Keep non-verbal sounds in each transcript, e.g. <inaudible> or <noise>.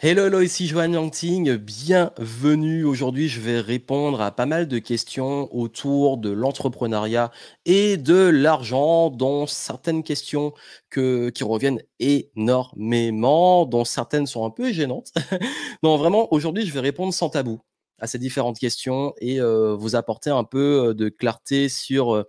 Hello, hello, ici Johan Yangting, bienvenue. Aujourd'hui, je vais répondre à pas mal de questions autour de l'entrepreneuriat et de l'argent, dont certaines questions que, qui reviennent énormément, dont certaines sont un peu gênantes. <laughs> non, vraiment, aujourd'hui, je vais répondre sans tabou à ces différentes questions et euh, vous apporter un peu euh, de clarté sur euh,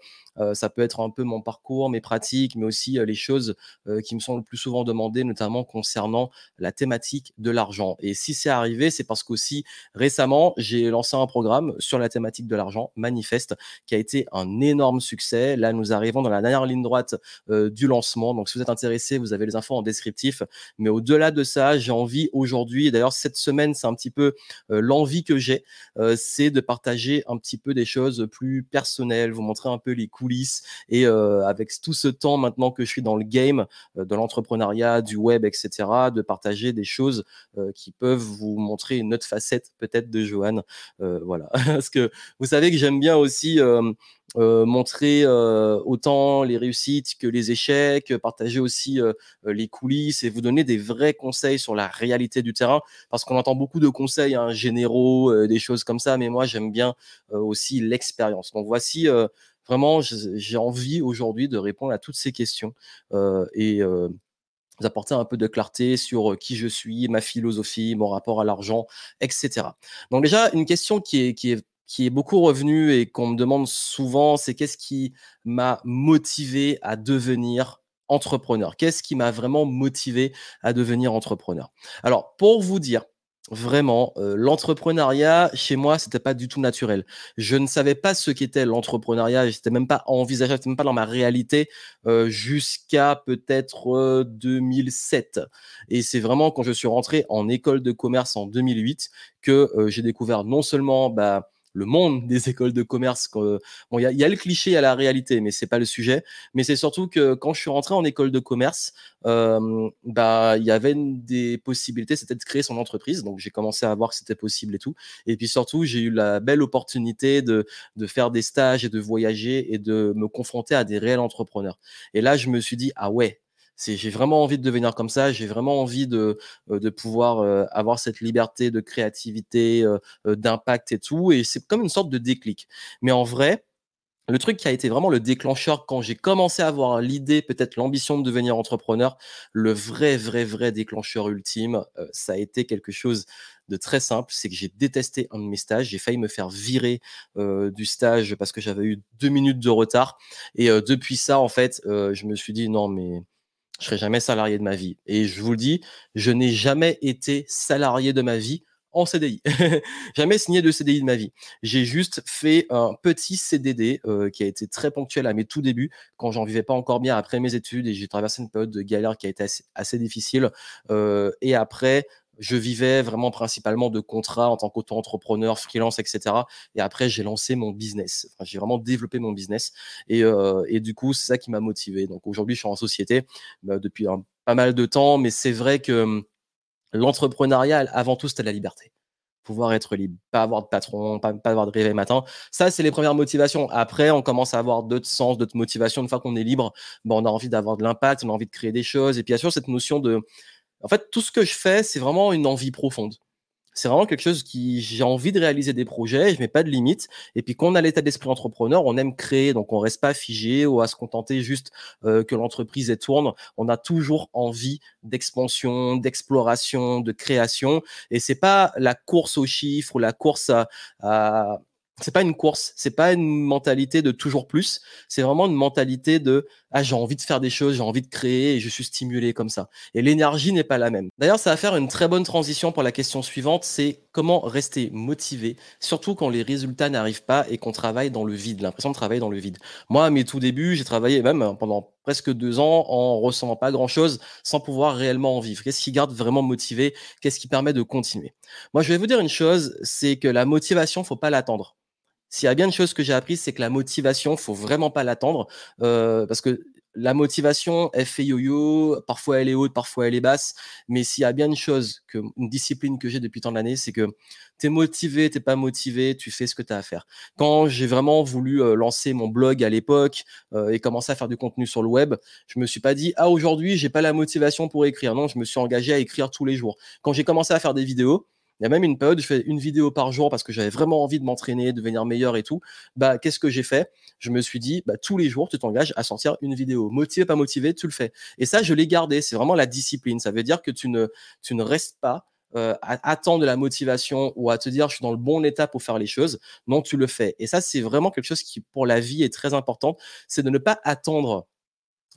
ça peut être un peu mon parcours, mes pratiques, mais aussi euh, les choses euh, qui me sont le plus souvent demandées, notamment concernant la thématique de l'argent. Et si c'est arrivé, c'est parce qu'aussi récemment, j'ai lancé un programme sur la thématique de l'argent, Manifeste, qui a été un énorme succès. Là, nous arrivons dans la dernière ligne droite du lancement. Donc, si vous êtes intéressé, vous avez les infos en descriptif. Mais au-delà de ça, j'ai envie aujourd'hui, et d'ailleurs cette semaine, c'est un petit peu l'envie que j'ai, c'est de partager un petit peu des choses plus personnelles, vous montrer un peu les et euh, avec tout ce temps maintenant que je suis dans le game euh, de l'entrepreneuriat, du web, etc., de partager des choses euh, qui peuvent vous montrer une autre facette peut-être de Johan. voilà, <laughs> parce que vous savez que j'aime bien aussi montrer autant les réussites que les échecs, partager aussi les coulisses et vous donner des vrais conseils sur la réalité du terrain, parce qu'on entend beaucoup de conseils hein, généraux, des choses comme ça, mais moi j'aime bien aussi l'expérience. Donc voici Vraiment, j'ai envie aujourd'hui de répondre à toutes ces questions euh, et euh, vous apporter un peu de clarté sur euh, qui je suis, ma philosophie, mon rapport à l'argent, etc. Donc déjà, une question qui est, qui est, qui est beaucoup revenue et qu'on me demande souvent, c'est qu'est-ce qui m'a motivé à devenir entrepreneur? Qu'est-ce qui m'a vraiment motivé à devenir entrepreneur? Alors, pour vous dire, Vraiment, l'entrepreneuriat, chez moi, c'était pas du tout naturel. Je ne savais pas ce qu'était l'entrepreneuriat, j'étais même pas envisageable, c'était même pas dans ma réalité, jusqu'à peut-être, 2007 et c'est vraiment quand je suis rentré en école de commerce en 2008 que, j'ai découvert non seulement, bah le monde <laughs> des écoles de commerce. Bon, il y, a le cliché à la réalité, mais c'est pas le sujet. Mais c'est surtout que quand je suis rentré en école de commerce, euh, bah, il y avait des possibilités, c'était de créer son entreprise. Donc, j'ai commencé à voir que c'était possible et tout. Et puis surtout, j'ai eu la belle opportunité de, de faire des stages et de voyager et de me confronter à des réels entrepreneurs. Et là, je me suis dit, ah ouais, j'ai vraiment envie de devenir comme ça. J'ai vraiment envie de, euh, de pouvoir euh, avoir cette liberté de créativité, euh, d'impact et tout. Et c'est comme une sorte de déclic. Mais en vrai, le truc qui a été vraiment le déclencheur quand j'ai commencé à avoir l'idée, peut-être l'ambition de devenir entrepreneur, le vrai, vrai, vrai déclencheur ultime, ça a été quelque chose de très simple, c'est que j'ai détesté un de mes stages, j'ai failli me faire virer du stage parce que j'avais eu deux minutes de retard. Et depuis ça, en fait, je me suis dit non, mais je serai jamais salarié de ma vie. Et je vous le dis, je n'ai jamais été salarié de ma vie en CDI. <laughs> jamais signé de CDI de ma vie. J'ai juste fait un petit CDD euh, qui a été très ponctuel à mes tout débuts, quand j'en vivais pas encore bien après mes études et j'ai traversé une période de galère qui a été assez, difficile. Euh, et après, je vivais vraiment principalement de contrats en tant qu'auto-entrepreneur, freelance, etc. Et après, j'ai lancé mon business. j'ai vraiment développé mon business. Et, euh, et du coup, c'est ça qui m'a motivé. Donc aujourd'hui, je suis en société bah, depuis pas mal de temps, mais c'est vrai que hum, l'entrepreneuriat, avant tout, c'était la liberté. Pouvoir être libre, pas avoir de patron, pas, pas avoir de réveil matin. Ça, c'est les premières motivations. Après, on commence à avoir d'autres sens, d'autres motivations. Une fois qu'on est libre, bah, on a envie d'avoir de l'impact, on a envie de créer des choses. Et puis, bien sûr, cette notion de en fait, tout ce que je fais, c'est vraiment une envie profonde. C'est vraiment quelque chose qui, j'ai envie de réaliser des projets, je mets pas de limites. Et puis, quand on a l'état d'esprit entrepreneur, on aime créer, donc on reste pas figé ou à se contenter juste euh, que l'entreprise tourne. On a toujours envie d'expansion, d'exploration, de création. Et c'est pas la course aux chiffres ou la course à c'est pas une course, c'est pas une mentalité de toujours plus, c'est vraiment une mentalité de ah j'ai envie de faire des choses, j'ai envie de créer et je suis stimulé comme ça. Et l'énergie n'est pas la même. D'ailleurs, ça va faire une très bonne transition pour la question suivante, c'est comment rester motivé, surtout quand les résultats n'arrivent pas et qu'on travaille dans le vide, l'impression de travailler dans le vide. Moi, à mes tout débuts, j'ai travaillé même pendant presque deux ans en ressentant pas grand chose, sans pouvoir réellement en vivre. Qu'est-ce qui garde vraiment motivé? Qu'est-ce qui permet de continuer? Moi, je vais vous dire une chose, c'est que la motivation, faut pas l'attendre. S'il y a bien une chose que j'ai appris, c'est que la motivation, faut vraiment pas l'attendre, euh, parce que la motivation, elle fait yo-yo. Parfois, elle est haute, parfois, elle est basse. Mais s'il y a bien une chose, que, une discipline que j'ai depuis tant d'années, c'est que tu es motivé, t'es pas motivé, tu fais ce que tu as à faire. Quand j'ai vraiment voulu euh, lancer mon blog à l'époque euh, et commencer à faire du contenu sur le web, je me suis pas dit, ah, aujourd'hui, j'ai pas la motivation pour écrire. Non, je me suis engagé à écrire tous les jours. Quand j'ai commencé à faire des vidéos, il y a même une période où je fais une vidéo par jour parce que j'avais vraiment envie de m'entraîner, de devenir meilleur et tout. Bah, qu'est-ce que j'ai fait? Je me suis dit, bah, tous les jours, tu t'engages à sortir une vidéo. Motivé, pas motivé, tu le fais. Et ça, je l'ai gardé. C'est vraiment la discipline. Ça veut dire que tu ne, tu ne restes pas euh, à attendre de la motivation ou à te dire je suis dans le bon état pour faire les choses. Non, tu le fais. Et ça, c'est vraiment quelque chose qui, pour la vie, est très important. C'est de ne pas attendre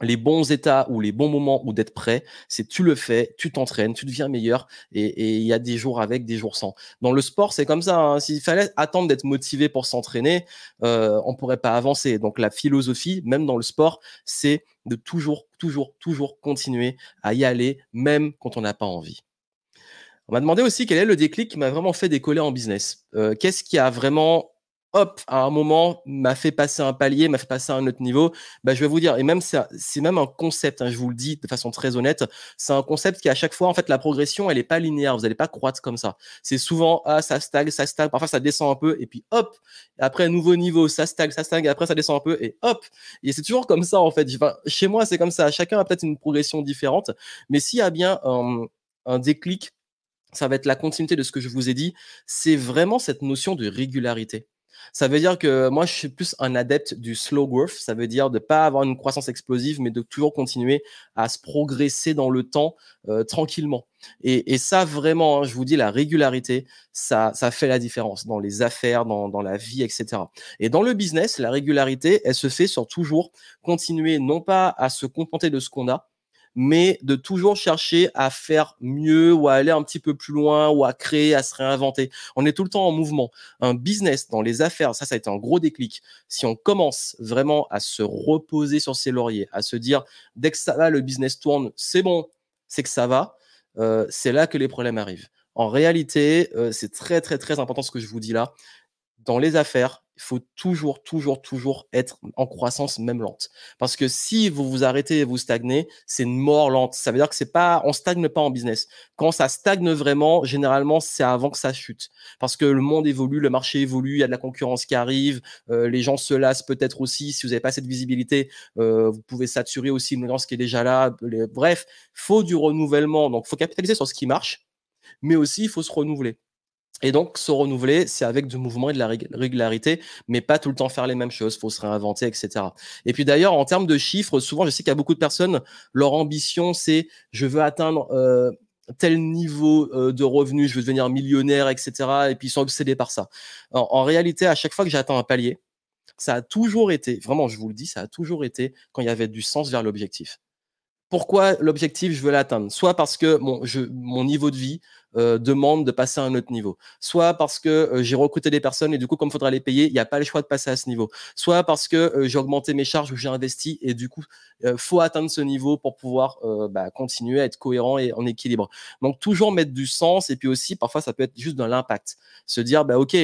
les bons états ou les bons moments ou d'être prêt, c'est tu le fais, tu t'entraînes, tu deviens meilleur et il y a des jours avec, des jours sans. Dans le sport, c'est comme ça. Hein. S'il fallait attendre d'être motivé pour s'entraîner, euh, on pourrait pas avancer. Donc la philosophie, même dans le sport, c'est de toujours, toujours, toujours continuer à y aller, même quand on n'a pas envie. On m'a demandé aussi quel est le déclic qui m'a vraiment fait décoller en business. Euh, qu'est-ce qui a vraiment hop, à un moment, m'a fait passer un palier, m'a fait passer à un autre niveau, bah, je vais vous dire, et même c'est même un concept, hein, je vous le dis de façon très honnête, c'est un concept qui à chaque fois, en fait, la progression, elle n'est pas linéaire, vous n'allez pas croître comme ça. C'est souvent, ah, ça stagne, ça stagne, parfois ça descend un peu, et puis hop, après nouveau niveau, ça stagne, ça stagne, après ça descend un peu, et hop, et c'est toujours comme ça, en fait. chez moi, c'est comme ça, chacun a peut-être une progression différente, mais s'il y a bien un, un déclic, ça va être la continuité de ce que je vous ai dit, c'est vraiment cette notion de régularité. Ça veut dire que moi, je suis plus un adepte du slow growth. Ça veut dire de ne pas avoir une croissance explosive, mais de toujours continuer à se progresser dans le temps euh, tranquillement. Et, ça, vraiment, hein, je vous dis, la régularité, ça, ça fait la différence dans les affaires, dans, dans la vie, etc. Et dans le business, la régularité, elle se fait sur toujours continuer, non pas à se contenter de ce qu'on a, mais de toujours chercher à faire mieux ou à aller un petit peu plus loin ou à créer, à se réinventer. On est tout le temps en mouvement. Un business dans les affaires, ça, ça a été un gros déclic. Si on commence vraiment à se reposer sur ses lauriers, à se dire, dès que ça va, le business tourne, c'est bon, c'est que ça va, euh, c'est là que les problèmes arrivent. En réalité, euh, c'est très, très, très important ce que je vous dis là. Dans les affaires, il faut toujours, toujours, toujours être en croissance même lente. Parce que si vous vous arrêtez et vous stagnez, c'est une mort lente. Ça veut dire que c'est pas, on stagne pas en business. Quand ça stagne vraiment, généralement, c'est avant que ça chute. Parce que le monde évolue, le marché évolue, il y a de la concurrence qui arrive, euh, les gens se lassent peut-être aussi. Si vous n'avez pas cette visibilité, euh, vous pouvez saturer aussi une audience qui est déjà là. Bref, faut du renouvellement. Donc, faut capitaliser sur ce qui marche, mais aussi il faut se renouveler. Et donc, se renouveler, c'est avec du mouvement et de la régularité, mais pas tout le temps faire les mêmes choses. faut se réinventer, etc. Et puis d'ailleurs, en termes de chiffres, souvent, je sais qu'il y a beaucoup de personnes, leur ambition, c'est je veux atteindre euh, tel niveau euh, de revenus, je veux devenir millionnaire, etc. Et puis ils sont obsédés par ça. En, réalité, à chaque fois que j'atteins un palier, ça a toujours été, vraiment, je vous le dis, ça a toujours été quand il y avait du sens vers l'objectif. Pourquoi l'objectif, je veux l'atteindre? Soit parce que mon niveau de vie, euh, demande de passer à un autre niveau. Soit parce que euh, j'ai recruté des personnes et du coup, comme il faudra les payer, il n'y a pas le choix de passer à ce niveau. Soit parce que euh, j'ai augmenté mes charges ou j'ai investi et du coup, faut atteindre ce niveau pour pouvoir bah, continuer à être cohérent et en équilibre. Donc, toujours mettre du sens et puis aussi, parfois, ça peut être juste dans l'impact. Se dire, bah, OK,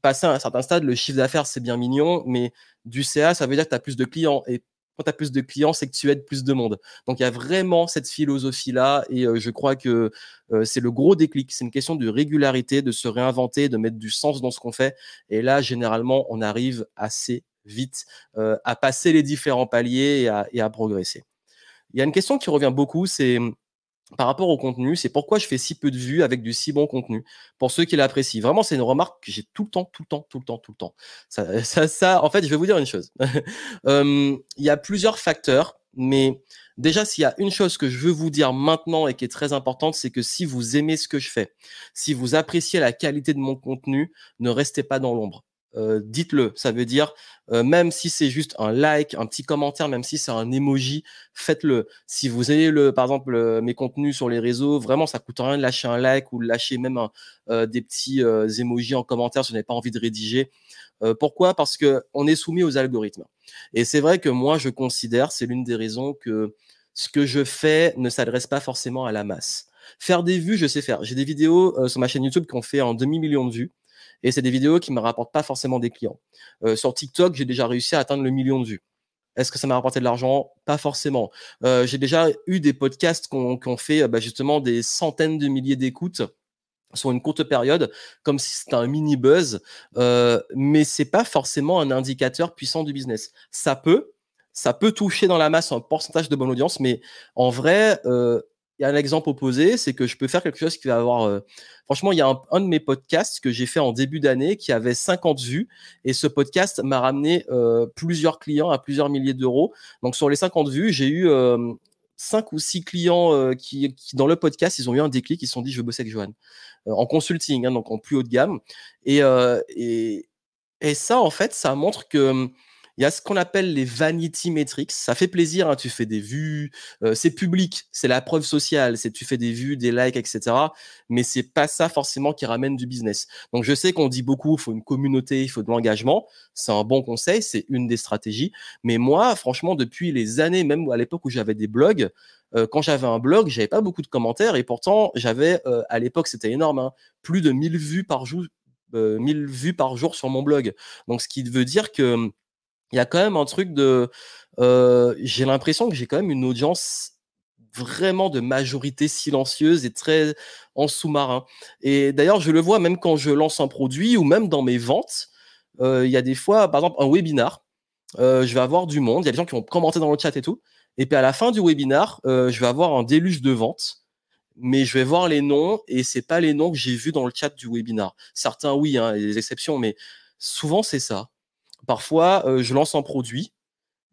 passer à un certain stade, le chiffre d'affaires, c'est bien mignon, mais du CA, ça veut dire que tu as plus de clients. Et quand tu as plus de clients, c'est que tu aides plus de monde. Donc il y a vraiment cette philosophie-là et euh, je crois que euh, c'est le gros déclic. C'est une question de régularité, de se réinventer, de mettre du sens dans ce qu'on fait. Et là, généralement, on arrive assez vite euh, à passer les différents paliers et à progresser. Il y a une question qui revient beaucoup, c'est par rapport au contenu, c'est pourquoi je fais si peu de vues avec du si bon contenu. Pour ceux qui l'apprécient. Vraiment, c'est une remarque que j'ai tout le temps, tout le temps, tout le temps, tout le temps. Ça, ça, en fait, je vais vous dire une chose. <laughs> il y a plusieurs facteurs, mais déjà, s'il y a une chose que je veux vous dire maintenant et qui est très importante, c'est que si vous aimez ce que je fais, si vous appréciez la qualité de mon contenu, ne restez pas dans l'ombre. Euh, dites-le. Ça veut dire, euh, même si c'est juste un like, un petit commentaire, même si c'est un emoji, faites-le. Si vous avez le, par exemple, euh, mes contenus sur les réseaux, vraiment, ça coûte rien de lâcher un like ou de lâcher même des petits emojis en commentaire si vous n'avez pas envie de rédiger. pourquoi? Parce que on est soumis aux algorithmes. Et c'est vrai que moi, je considère, c'est l'une des raisons que ce que je fais ne s'adresse pas forcément à la masse. Faire des vues, je sais faire. J'ai des vidéos sur ma chaîne YouTube qui ont fait un demi-million de vues. Et c'est des vidéos qui ne me rapportent pas forcément des clients. Euh, sur TikTok, j'ai déjà réussi à atteindre le million de vues. Est-ce que ça m'a rapporté de l'argent? Pas forcément. j'ai déjà eu des podcasts qui ont, fait bah, justement des centaines de milliers d'écoutes sur une courte période, comme si c'était un mini buzz, euh, mais c'est pas forcément un indicateur puissant du business. Ça peut, ça peut toucher dans la masse un pourcentage de bonne audience, mais en vrai, euh, il y a un exemple opposé, c'est que je peux faire quelque chose qui va avoir. Euh, franchement, il y a un, de mes podcasts que j'ai fait en début d'année qui avait 50 vues et ce podcast m'a ramené euh, plusieurs clients à plusieurs milliers d'euros. Donc sur les 50 vues, j'ai eu cinq ou six clients qui, dans le podcast, ils ont eu un déclic, ils se sont dit je veux bosser avec Johan en consulting, hein, donc en plus haut de gamme. Et, et, ça, en fait, ça montre que il y a ce qu'on appelle les vanity metrics. Ça fait plaisir, hein, tu fais des vues, c'est public, c'est la preuve sociale, c'est tu fais des vues, des likes, etc. Mais c'est pas ça forcément qui ramène du business. Donc je sais qu'on dit beaucoup, il faut une communauté, il faut de l'engagement. C'est un bon conseil, c'est une des stratégies. Mais moi, franchement, depuis les années, même à l'époque où j'avais des blogs, quand j'avais un blog, j'avais pas beaucoup de commentaires et pourtant j'avais à l'époque c'était énorme, hein, plus de 1000 vues par jour, 1000 vues par jour sur mon blog. Donc ce qui veut dire que il y a quand même un truc de. j'ai l'impression que j'ai quand même une audience vraiment de majorité silencieuse et très en sous-marin. Et d'ailleurs, je le vois même quand je lance un produit ou même dans mes ventes. Il y a des fois, par exemple, un webinar. je vais avoir du monde. Il y a des gens qui vont commenter dans le chat et tout. Et puis à la fin du webinar, je vais avoir un déluge de ventes mais je vais voir les noms et c'est pas les noms que j'ai vus dans le chat du webinar. Certains oui, hein, il y a des exceptions, mais souvent c'est ça. Parfois, je lance un produit.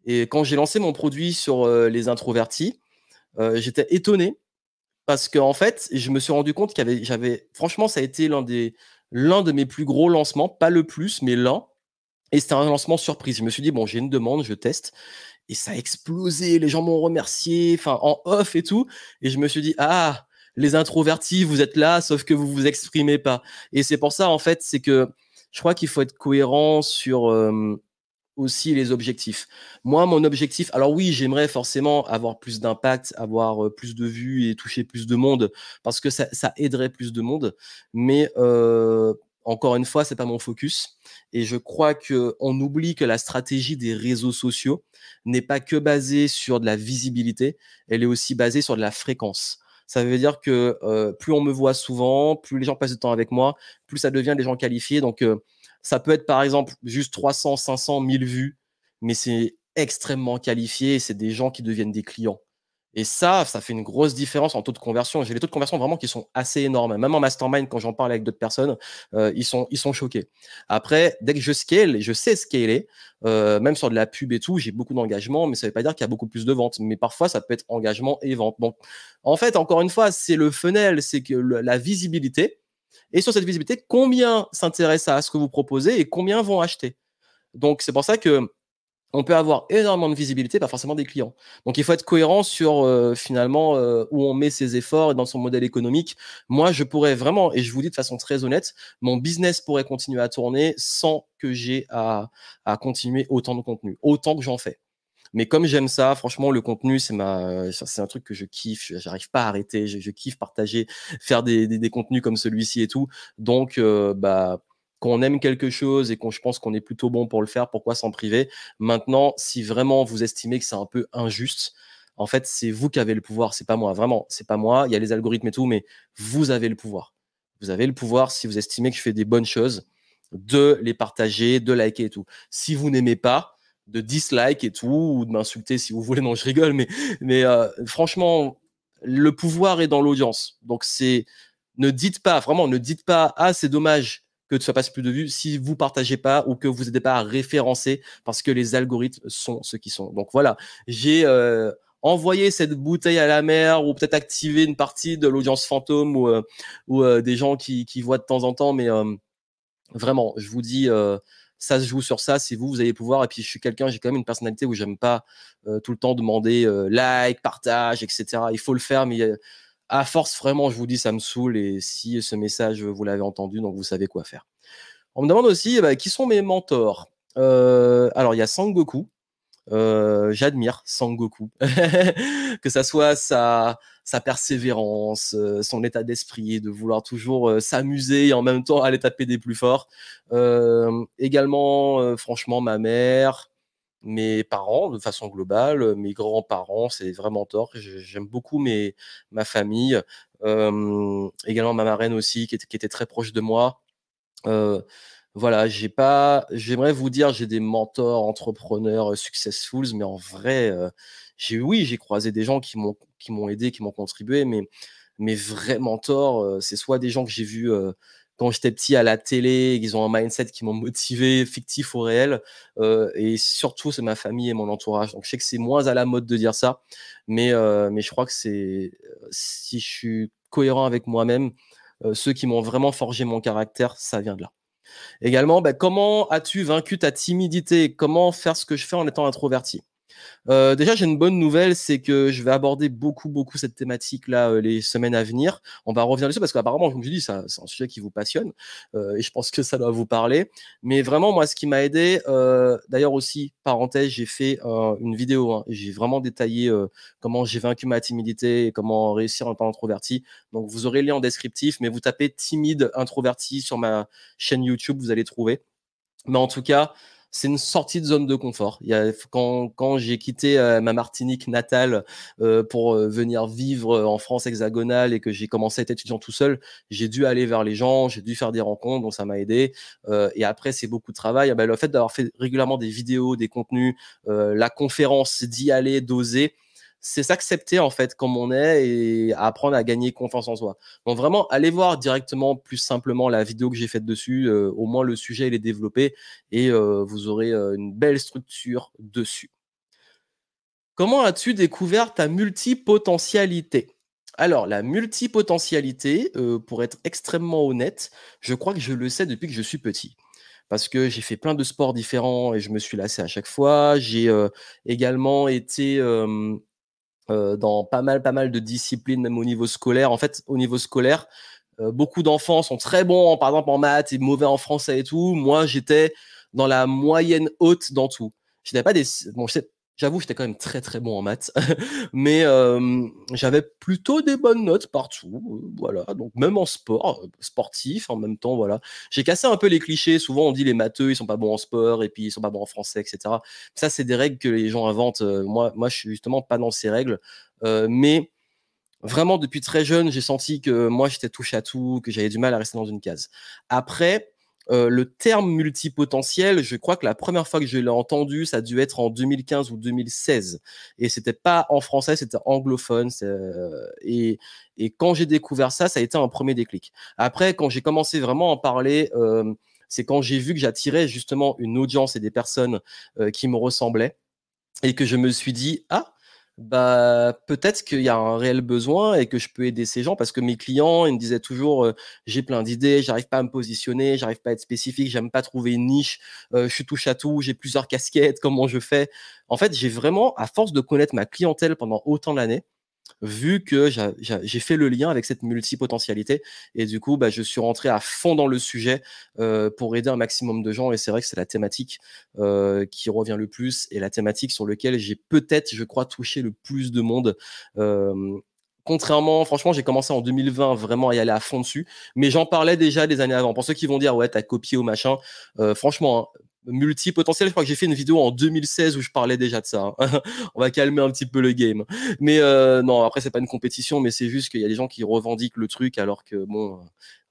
Et quand j'ai lancé mon produit sur les introvertis, j'étais étonné parce qu'en fait, je me suis rendu compte qu'il j'avais, franchement, ça a été l'un des, l'un de mes plus gros lancements, pas le plus, mais l'un. Et c'était un lancement surprise. Je me suis dit, bon, j'ai une demande, je teste. Et ça a explosé, les gens m'ont remercié, enfin, en off et tout. Et je me suis dit, ah, les introvertis, vous êtes là, sauf que vous vous exprimez pas. Et c'est pour ça, en fait, c'est que je crois qu'il faut être cohérent sur aussi les objectifs. Moi, mon objectif, alors oui, j'aimerais forcément avoir plus d'impact, avoir plus de vues et toucher plus de monde parce que ça, aiderait plus de monde. Mais encore une fois, c'est pas mon focus. Et je crois que on oublie que la stratégie des réseaux sociaux n'est pas que basée sur de la visibilité, elle est aussi basée sur de la fréquence. Ça veut dire que plus on me voit souvent, plus les gens passent du temps avec moi, plus ça devient des gens qualifiés. Donc, ça peut être par exemple juste 300, 500, 1000 vues, mais c'est extrêmement qualifié. C'est des gens qui deviennent des clients. Et ça, ça fait une grosse différence en taux de conversion. J'ai des taux de conversion vraiment qui sont assez énormes. Même en mastermind, quand j'en parle avec d'autres personnes, ils, sont, ils sont choqués. Après, dès que je scale, je sais scaler, euh, même sur de la pub et tout, j'ai beaucoup d'engagement, mais ça ne veut pas dire qu'il y a beaucoup plus de ventes. Mais parfois, ça peut être engagement et vente. Donc, en fait, encore une fois, c'est le funnel, c'est que la visibilité. Et sur cette visibilité, combien s'intéressent à ce que vous proposez et combien vont acheter? Donc, c'est pour ça que on peut avoir énormément de visibilité, pas forcément des clients. Donc il faut être cohérent sur euh, finalement euh, où on met ses efforts et dans son modèle économique. Moi, je pourrais vraiment, et je vous dis de façon très honnête, mon business pourrait continuer à tourner sans que j'ai à, continuer autant de contenu, autant que j'en fais. Mais comme j'aime ça, franchement, le contenu, c'est un truc que je kiffe. J'arrive pas à arrêter. Je, kiffe partager, faire des contenus comme celui-ci et tout. Donc, euh, bah, qu'on aime quelque chose et qu'on je pense qu'on est plutôt bon pour le faire, pourquoi s'en priver? Maintenant, si vraiment vous estimez que c'est un peu injuste, en fait, c'est vous qui avez le pouvoir, c'est pas moi. Vraiment, c'est pas moi. Il y a les algorithmes et tout, mais vous avez le pouvoir. Vous avez le pouvoir si vous estimez que je fais des bonnes choses, de les partager, de liker et tout. Si vous n'aimez pas, de dislike et tout, ou de m'insulter si vous voulez. Non, je rigole, mais, mais euh, franchement, le pouvoir est dans l'audience. Donc c'est, ne dites pas, vraiment, ne dites pas, ah, c'est dommage que ça passe plus de vues si vous partagez pas ou que vous n'êtes pas à référencer parce que les algorithmes sont ce qu'ils sont. Donc voilà, j'ai euh, envoyé cette bouteille à la mer ou peut-être activé une partie de l'audience fantôme ou, euh, euh, des gens qui, qui voient de temps en temps, mais vraiment, je vous dis, ça se joue sur ça. C'est vous, vous allez pouvoir. Et puis je suis quelqu'un, j'ai quand même une personnalité où j'aime pas tout le temps demander like, partage, etc. Il faut le faire, mais à force, vraiment, je vous dis, ça me saoule. Et si ce message, vous l'avez entendu, donc vous savez quoi faire. On me demande aussi, bah, qui sont mes mentors? Euh, Alors, il y a Sangoku. Euh, j'admire Sangoku. <laughs> que ça soit sa, sa persévérance, euh, son état d'esprit, de vouloir toujours s'amuser et en même temps aller taper des plus forts. également, franchement, ma mère. Mes parents de façon globale, mes grands-parents, c'est vraiment tort. j'aime beaucoup mes ma famille, également ma marraine aussi qui était très proche de moi. voilà, j'ai pas j'aimerais vous dire, j'ai des mentors entrepreneurs, successfuls, mais en vrai, j'ai oui, j'ai croisé des gens qui m'ont qui m'ont aidé, qui m'ont contribué, mais mes vrais mentors, c'est soit des gens que j'ai vus, quand j'étais petit à la télé, ils ont un mindset qui m'ont motivé, fictif ou réel. Euh, et surtout, c'est ma famille et mon entourage. Donc, je sais que c'est moins à la mode de dire ça, mais, euh, je crois que c'est si je suis cohérent avec moi-même, euh, ceux qui m'ont vraiment forgé mon caractère, ça vient de là. Également, bah, comment as-tu vaincu ta timidité? Comment faire ce que je fais en étant introverti? Euh, déjà, j'ai une bonne nouvelle, c'est que je vais aborder beaucoup, beaucoup cette thématique-là euh, les semaines à venir. On va revenir dessus parce qu'apparemment, comme je dis, c'est un sujet qui vous passionne euh, et je pense que ça doit vous parler. Mais vraiment, moi, ce qui m'a aidé, d'ailleurs aussi, parenthèse, j'ai fait une vidéo hein, j'ai vraiment détaillé comment j'ai vaincu ma timidité et comment réussir en étant introverti. Donc, vous aurez le lien en descriptif, mais vous tapez timide introverti sur ma chaîne YouTube, vous allez trouver. Mais en tout cas, c'est une sortie de zone de confort. Il y a, quand, quand j'ai quitté euh, ma Martinique natale euh, pour euh, venir vivre en France hexagonale et que j'ai commencé à être étudiant tout seul, j'ai dû aller vers les gens, j'ai dû faire des rencontres, donc ça m'a aidé. et après, c'est beaucoup de travail. Ah ben, le fait d'avoir fait régulièrement des vidéos, des contenus, la conférence, d'y aller, d'oser, c'est s'accepter en fait comme on est et apprendre à gagner confiance en soi. Donc vraiment, allez voir directement plus simplement la vidéo que j'ai faite dessus. Euh, au moins le sujet il est développé et euh, vous aurez euh, une belle structure dessus. Comment as-tu découvert ta multipotentialité? Alors, la multipotentialité, pour être extrêmement honnête, je crois que je le sais depuis que je suis petit parce que j'ai fait plein de sports différents et je me suis lassé à chaque fois. J'ai également été euh, dans pas mal, pas mal de disciplines, même au niveau scolaire. En fait, au niveau scolaire, euh, beaucoup d'enfants sont très bons, par exemple en maths et mauvais en français et tout. Moi, j'étais dans la moyenne haute dans tout. Je n'avais pas des, bon, je sais, J'avoue, j'étais quand même très très bon en maths, <laughs> mais euh, j'avais plutôt des bonnes notes partout. Euh, voilà, donc même en sport, euh, sportif en même temps, voilà. J'ai cassé un peu les clichés. Souvent, on dit les matheux, ils sont pas bons en sport et puis ils sont pas bons en français, etc. Ça, c'est des règles que les gens inventent. Moi, moi, je suis justement pas dans ces règles, mais vraiment depuis très jeune, j'ai senti que moi, j'étais touche à tout, que j'avais du mal à rester dans une case. Après, euh, le terme multipotentiel, je crois que la première fois que je l'ai entendu, ça a dû être en 2015 ou 2016. Et c'était pas en français, c'était anglophone. Euh, et, quand j'ai découvert ça, ça a été un premier déclic. Après, quand j'ai commencé vraiment à en parler, euh, c'est quand j'ai vu que j'attirais justement une audience et des personnes qui me ressemblaient et que je me suis dit, ah, bah peut-être qu'il y a un réel besoin et que je peux aider ces gens parce que mes clients, ils me disaient toujours j'ai plein d'idées, j'arrive pas à me positionner, j'arrive pas à être spécifique, j'aime pas trouver une niche, je suis touche à tout, j'ai plusieurs casquettes, comment je fais? En fait, j'ai vraiment, à force de connaître ma clientèle pendant autant d'années, vu que j'ai fait le lien avec cette multipotentialité. Et du coup, bah, je suis rentré à fond dans le sujet euh, pour aider un maximum de gens. Et c'est vrai que c'est la thématique euh, qui revient le plus et la thématique sur laquelle j'ai peut-être, je crois, touché le plus de monde. Euh, contrairement, franchement, j'ai commencé en 2020 vraiment à y aller à fond dessus, mais j'en parlais déjà des années avant. Pour ceux qui vont dire, ouais, t'as copié ou machin, franchement, hein, multipotentiel. Je crois que j'ai fait une vidéo en 2016 où je parlais déjà de ça. Hein. <laughs> On va calmer un petit peu le game. Mais euh, non, après c'est pas une compétition, mais c'est juste qu'il y a des gens qui revendiquent le truc alors que bon,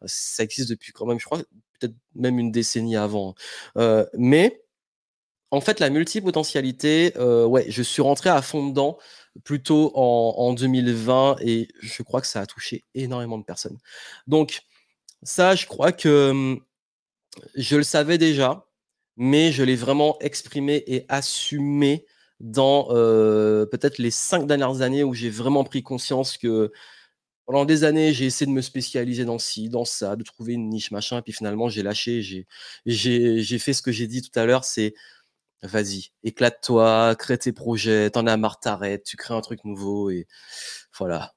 ça existe depuis quand même, je crois, peut-être même une décennie avant. Euh, mais en fait, la multipotentialité, euh, ouais, je suis rentré à fond dedans plutôt en, en 2020 et je crois que ça a touché énormément de personnes. Donc ça, je crois que hum, je le savais déjà, mais je l'ai vraiment exprimé et assumé dans euh, peut-être les cinq dernières années où j'ai vraiment pris conscience que pendant des années, j'ai essayé de me spécialiser dans ci, dans ça, de trouver une niche, machin, et puis finalement, j'ai lâché, j'ai, j'ai, fait ce que j'ai dit tout à l'heure, c'est vas-y, éclate-toi, crée tes projets, t'en as marre, t'arrêtes, tu crées un truc nouveau, et voilà.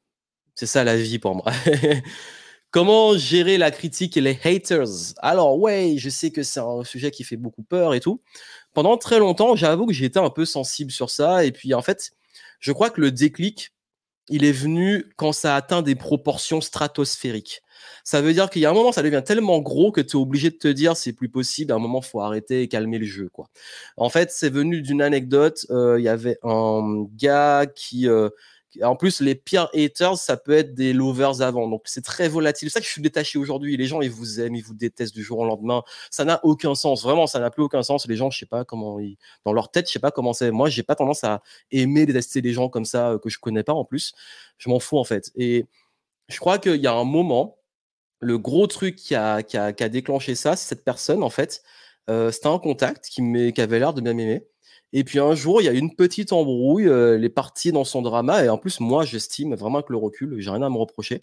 C'est ça la vie pour moi. <laughs> Comment gérer la critique et les haters? Alors ouais, je sais que c'est un sujet qui fait beaucoup peur et tout. Pendant très longtemps, j'avoue que j'étais un peu sensible sur ça. Et puis en fait, je crois que le déclic, il est venu quand ça atteint des proportions stratosphériques. Ça veut dire qu'il y a un moment, ça devient tellement gros que tu es obligé de te dire c'est plus possible. À un moment, faut arrêter et calmer le jeu, quoi. En fait, c'est venu d'une anecdote. Euh, il y avait un gars qui, euh, en plus, les pires haters, ça peut être des lovers avant. Donc, c'est très volatile. C'est ça que je suis détaché aujourd'hui. Les gens, ils vous aiment, ils vous détestent du jour au lendemain. Ça n'a aucun sens. Vraiment, ça n'a plus aucun sens. Les gens, je sais pas comment ils... dans leur tête, je sais pas comment c'est. Moi, j'ai pas tendance à aimer détester les gens comme ça euh, que je connais pas en plus. Je m'en fous en fait. Et je crois qu'il y a un moment, le gros truc qui a, qui a, déclenché ça, c'est cette personne en fait. Euh, c'était un contact qui, qui avait l'air de bien m'aimer. Et puis un jour, il y a une petite embrouille, euh, elle est partie dans son drama, et en plus, moi, j'estime vraiment que le recul, j'ai rien à me reprocher.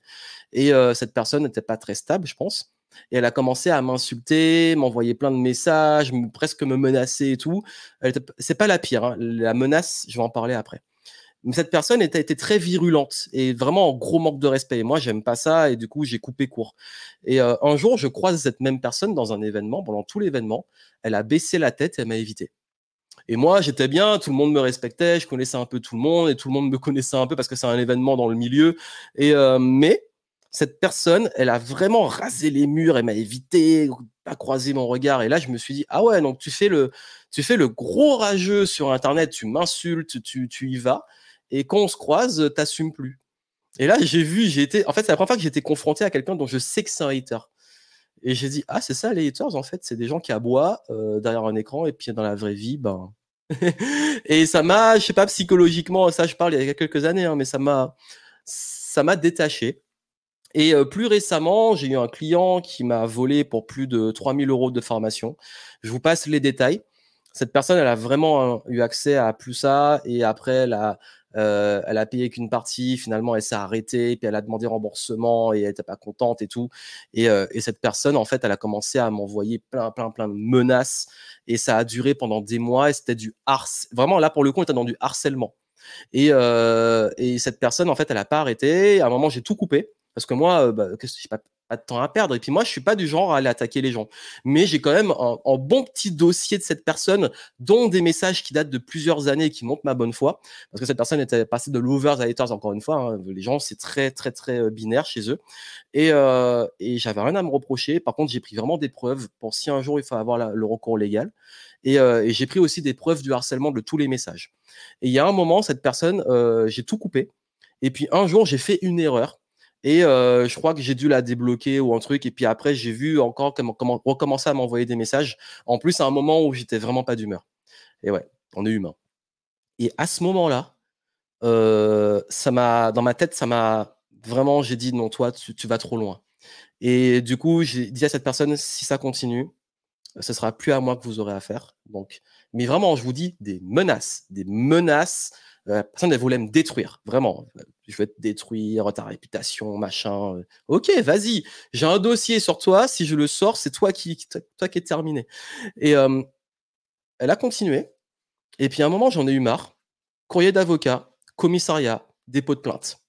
Et euh, cette personne n'était pas très stable, je pense. Et elle a commencé à m'insulter, m'envoyer plein de messages, presque me menacer et tout. C'est pas la pire, hein. la menace, je vais en parler après. Mais cette personne était, était, très virulente et vraiment en gros manque de respect. Et moi, j'aime pas ça et du coup, j'ai coupé court. Et euh, un jour, je croise cette même personne dans un événement. Pendant tout l'événement, elle a baissé la tête et elle m'a évité. Et moi, j'étais bien, tout le monde me respectait, je connaissais un peu tout le monde et tout le monde me connaissait un peu parce que c'est un événement dans le milieu. Et euh, mais cette personne, elle a vraiment rasé les murs, elle m'a évité, pas croisé mon regard. Et là, je me suis dit, ah ouais, donc tu fais le, tu fais le gros rageux sur Internet, tu m'insultes, tu, tu y vas. Et quand on se croise, t'assumes plus. Et là, j'ai vu, j'ai été, en fait, c'est la première fois que été confronté à quelqu'un dont je sais que c'est un hater. Et j'ai dit, ah, c'est ça les haters, en fait, c'est des gens qui aboient euh, derrière un écran et puis dans la vraie vie, ben. <laughs> et ça m'a, je sais pas, psychologiquement, ça je parle il y a quelques années, hein, mais ça m'a, ça m'a détaché. Et euh, plus récemment, j'ai eu un client qui m'a volé pour plus de 3000 euros de formation. Je vous passe les détails. Cette personne, elle a vraiment hein, eu accès à plus ça et après, elle a, euh, elle a payé qu'une partie, finalement elle s'est arrêtée, puis elle a demandé remboursement et elle n'était pas contente et tout. Euh, et, cette personne, en fait, elle a commencé à m'envoyer plein, plein, plein de menaces et ça a duré pendant des mois et c'était du harcèlement. Vraiment, là, pour le coup, on était dans du harcèlement. Et, euh, et cette personne, en fait, elle n'a pas arrêté. À un moment, j'ai tout coupé. Parce que moi, bah, je sais pas, pas de temps à perdre. Et puis moi, je suis pas du genre à aller attaquer les gens. Mais j'ai quand même un, bon petit dossier de cette personne, dont des messages qui datent de plusieurs années et qui montrent ma bonne foi. Parce que cette personne était passée de lovers à haters, encore une fois. Hein. Les gens, c'est très, très, très euh, binaire chez eux. Et, euh, et j'avais rien à me reprocher. Par contre, j'ai pris vraiment des preuves pour si un jour il faut avoir le recours légal. Et, euh, et j'ai pris aussi des preuves du harcèlement de tous les messages. Et il y a un moment, cette personne, j'ai tout coupé. Et puis un jour, j'ai fait une erreur et je crois que j'ai dû la débloquer ou un truc. Et puis après, j'ai vu encore comment, comment recommencer à m'envoyer des messages. En plus, à un moment où j'étais vraiment pas d'humeur. Et ouais, on est humain. Et à ce moment-là, ça m'a, dans ma tête, ça m'a vraiment, j'ai dit non, toi, tu, vas trop loin. Et du coup, j'ai dit à cette personne, si ça continue, ce sera plus à moi que vous aurez à faire. Donc, mais vraiment, je vous dis des menaces, des menaces la euh, personne, elle voulait me détruire, vraiment. Je vais te détruire, ta réputation, machin. Euh. Ok, vas-y, j'ai un dossier sur toi. Si je le sors, c'est toi qui, toi qui est terminé. Et elle a continué. Et puis à un moment, j'en ai eu marre. Courrier d'avocat, commissariat, dépôt de plainte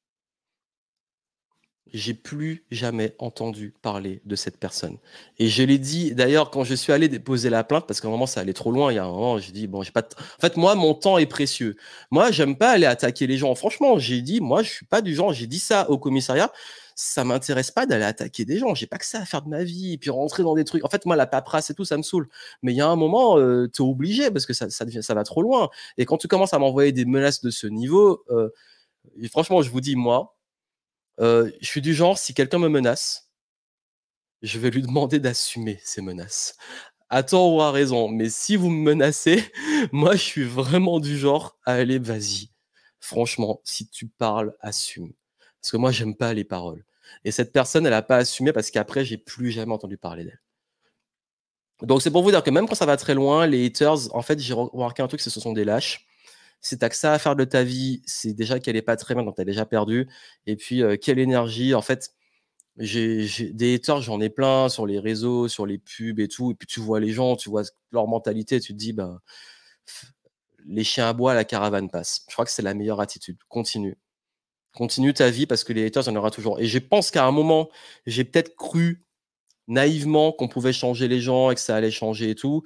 j'ai plus jamais entendu parler de cette personne. Et je l'ai dit, d'ailleurs, quand je suis allé déposer la plainte, parce qu'à un moment, ça allait trop loin, il y a un moment, j'ai dit, bon, j'ai pas. En fait, moi, mon temps est précieux. Moi, j'aime pas aller attaquer les gens. Franchement, j'ai dit, moi, je suis pas du genre, j'ai dit ça au commissariat, ça m'intéresse pas d'aller attaquer des gens. J'ai pas que ça à faire de ma vie, et puis rentrer dans des trucs. En fait, moi, la paperasse et tout, ça me saoule. Mais il y a un moment, euh, tu es obligé, parce que ça, ça, devient, ça va trop loin. Et quand tu commences à m'envoyer des menaces de ce niveau, euh, franchement, je vous dis, moi, je suis du genre, si quelqu'un me menace, je vais lui demander d'assumer ces menaces. À tort ou à raison, mais si vous me menacez, <laughs> moi, je suis vraiment du genre à aller, vas-y. Franchement, si tu parles, assume. Parce que moi, j'aime pas les paroles. Et cette personne, elle n'a pas assumé parce qu'après, j'ai plus jamais entendu parler d'elle. Donc, c'est pour vous dire que même quand ça va très loin, les haters, en fait, j'ai remarqué un truc, c'est ce sont des lâches si tu que ça à faire de ta vie, c'est déjà qu'elle est pas très bien quand tu as déjà perdu. Et puis, quelle énergie. En fait, j'ai des haters, j'en ai plein sur les réseaux, sur les pubs et tout. Et puis, tu vois les gens, tu vois leur mentalité, tu te dis, bah, les chiens à bois, la caravane passe. Je crois que c'est la meilleure attitude. Continue. Continue ta vie parce que les haters, il y en aura toujours. Et je pense qu'à un moment, j'ai peut-être cru naïvement qu'on pouvait changer les gens et que ça allait changer et tout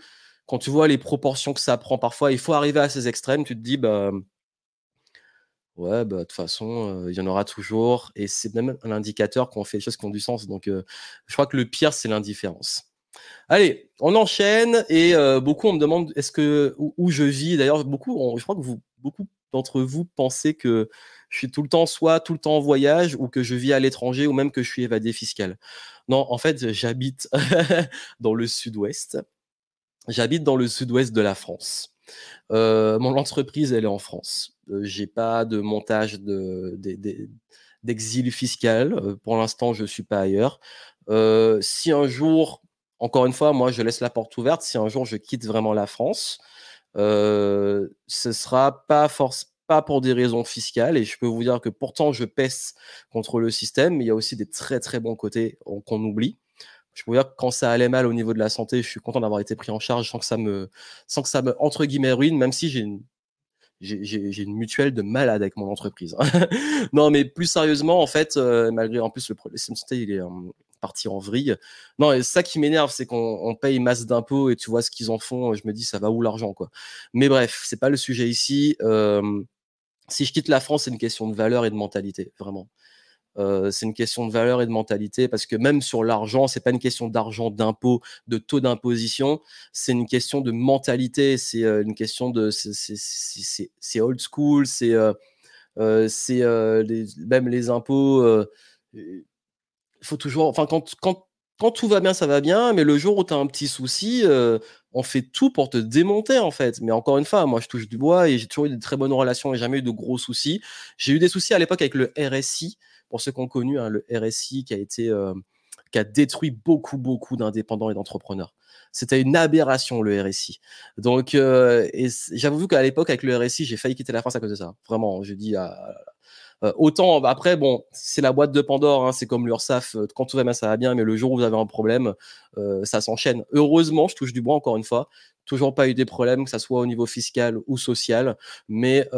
quand tu vois les proportions que ça prend parfois, il faut arriver à ces extrêmes, tu te dis, bah, Ouais, bah, de toute façon, heu, il y en aura toujours et c'est même un indicateur qu'on fait des choses qui ont du sens donc heu, je crois que le pire, c'est l'indifférence. Allez, on enchaîne et heu, beaucoup on me demande est-ce que où je vis? D'ailleurs beaucoup je crois que vous beaucoup d'entre vous pensez que je suis tout le temps soit tout le temps en voyage ou que je vis à l'étranger ou même que je suis évadé fiscal. Non, en fait, j'habite <laughs> dans le sud-ouest. J'habite dans le sud-ouest de la France. Heu, mon entreprise, elle est en France. Heu, j'ai pas de montage de d'e d'e d'exil fiscal, heu, pour l'instant, je suis pas ailleurs. Heu, si un jour encore une fois, moi, je laisse la porte ouverte, si un jour je quitte vraiment la France, ce sera pas pas pour des raisons fiscales et je peux vous dire que pourtant je pèse contre le système, mais il y a aussi des très, très bons côtés, on qu'on oublie. Je peux dire que quand ça allait mal au niveau de la santé, je suis content d'avoir été pris en charge sans que ça me sans que ça me, entre guillemets, «ruine», même si j'ai une j'ai j'ai une mutuelle de malade avec mon entreprise. <laughs> Non, mais plus sérieusement, en fait, heu, malgré en plus le système de santé, il est, hem, parti en vrille. Non et ça qui m'énerve, c'est qu'on on paye masse d'impôts et tu vois ce qu'ils en font, je me dis: «Ça va où l'argent, quoi?» mais bref, c'est pas le sujet ici. Hem, si je quitte la France, c'est une question de valeurs et de mentalité, vraiment. Heu, c'est une question de valeurs et de mentalité parce que même sur l'argent, c'est pas une question d'argent, d'impôts, de taux d'imposition, c'est une question de mentalité, c'est, heu, une question de c'est old school, c'est, heu, c'est, même les impôts, il faut toujours enfin quand quand quand tout va bien, ça va bien, mais le jour où tu as un petit souci, on fait tout pour te démonter, en fait. Mais encore une fois, moi, je touche du bois et j'ai toujours eu de très bonnes relations et jamais eu de gros soucis. J'ai eu des soucis à l'époque avec le RSI, pour ceux qui ont connu, hein, le RSI qui a été, hem, qui a détruit beaucoup, beaucoup d'indépendants et d'entrepreneurs. C'était une aberration le RSI. Donc c j'avoue qu'à l'époque avec le RSI, j'ai failli quitter la France à cause de ça. Vraiment, je dis: «Ah là là». Heu, autant bah, après bon, c'est la boîte de Pandore, hein, c'est comme l'URSSAF, heu, quand tout va bien, ça va bien, mais le jour où vous avez un problème, ça s'enchaîne. Heureusement, je touche du bois encore une fois, toujours pas eu des problèmes, que ça soit au niveau fiscal ou social, mais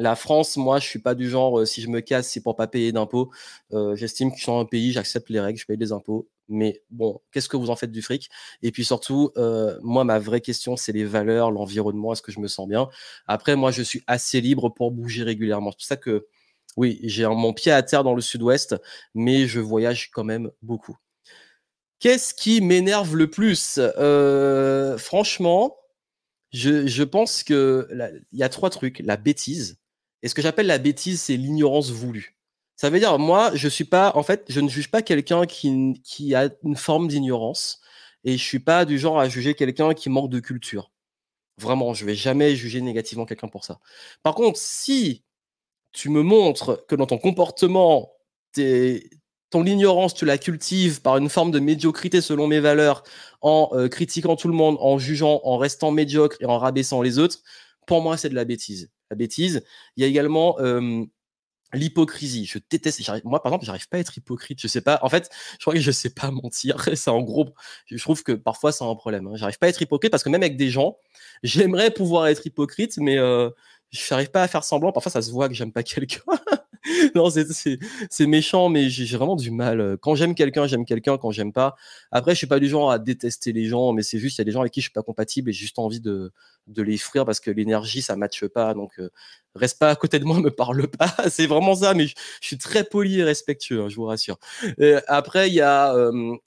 la France, moi, je suis pas du genre, heu, si je me casse, c'est pour pas payer d'impôts. Heu, j'estime que je suis un pays, j'accepte les règles, je paye des impôts, mais bon, qu'est-ce que vous en faites du fric? Et puis surtout, heu, moi, ma vraie question, c'est les valeurs, l'environnement, est-ce que je me sens bien? Après, moi, je suis assez libre pour bouger régulièrement. C'est pour ça que, oui, j'ai mon pied à terre dans le sud-ouest, mais je voyage quand même beaucoup. Qu'est-ce qui m'énerve le plus? Franchement, je je pense que il y a 3 trucs, la bêtise et ce que j'appelle la bêtise, c'est l'ignorance voulue. Ça veut dire, moi, je suis pas en fait, je ne juge pas quelqu'un qui qui a une forme d'ignorance et je suis pas du genre à juger quelqu'un qui manque de culture. Vraiment, je vais jamais juger négativement quelqu'un pour ça. Par contre, si tu me montres que dans ton comportement, tu ton ignorance, tu la cultives par une forme de médiocrité selon mes valeurs, en, heu, critiquant tout le monde, en jugeant, en restant médiocre et en rabaissant les autres, pour moi, c'est de la bêtise. La bêtise. Il y a également, l'hypocrisie. Je déteste moi, par exemple, j'arrive pas à être hypocrite. Je sais pas en fait, je crois que je sais pas <laughs> mentir. C'est en gros je trouve que parfois c'est un problème, hein. J'arrive pas à être hypocrite parce que même avec des gens, j'aimerais pouvoir être hypocrite, mais heu, j'arrive pas à faire semblant. Parfois, ça se voit que j'aime pas <laughs> quelqu'un. <laughs> Non, c'est méchant, mais j'ai vraiment du mal, heu, quand j'aime quelqu'un, j'aime quelqu'un, quand j'aime pas après, je suis pas du genre à détester les gens, mais c'est juste, il y a des gens avec qui je suis pas compatible et j'ai juste envie de les fuir parce que l'énergie, ça matche pas, donc heu, reste pas à côté de moi, <laughs> me parle pas. <laughs> C'est vraiment ça, mais je suis très poli et respectueux, hein, je vous rassure. Après, il y a,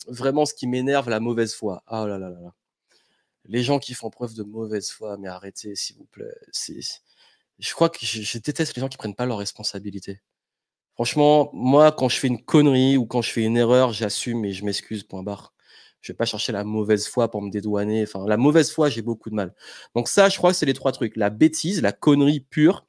vraiment ce qui m'énerve, la mauvaise foi. Ah là là là là. Les gens qui font preuve de mauvaise foi, mais arrêtez s'il vous plaît. Je crois que je déteste les gens qui prennent pas leurs responsabilités. Franchement, moi, quand je fais une connerie ou quand je fais une erreur, j'assume et je m'excuse, point barre. Je vais pas chercher la mauvaise foi pour me dédouaner. Enfin, la mauvaise foi, j'ai beaucoup de mal. Donc ça, je crois que c'est les 3 trucs: la bêtise, la connerie pure,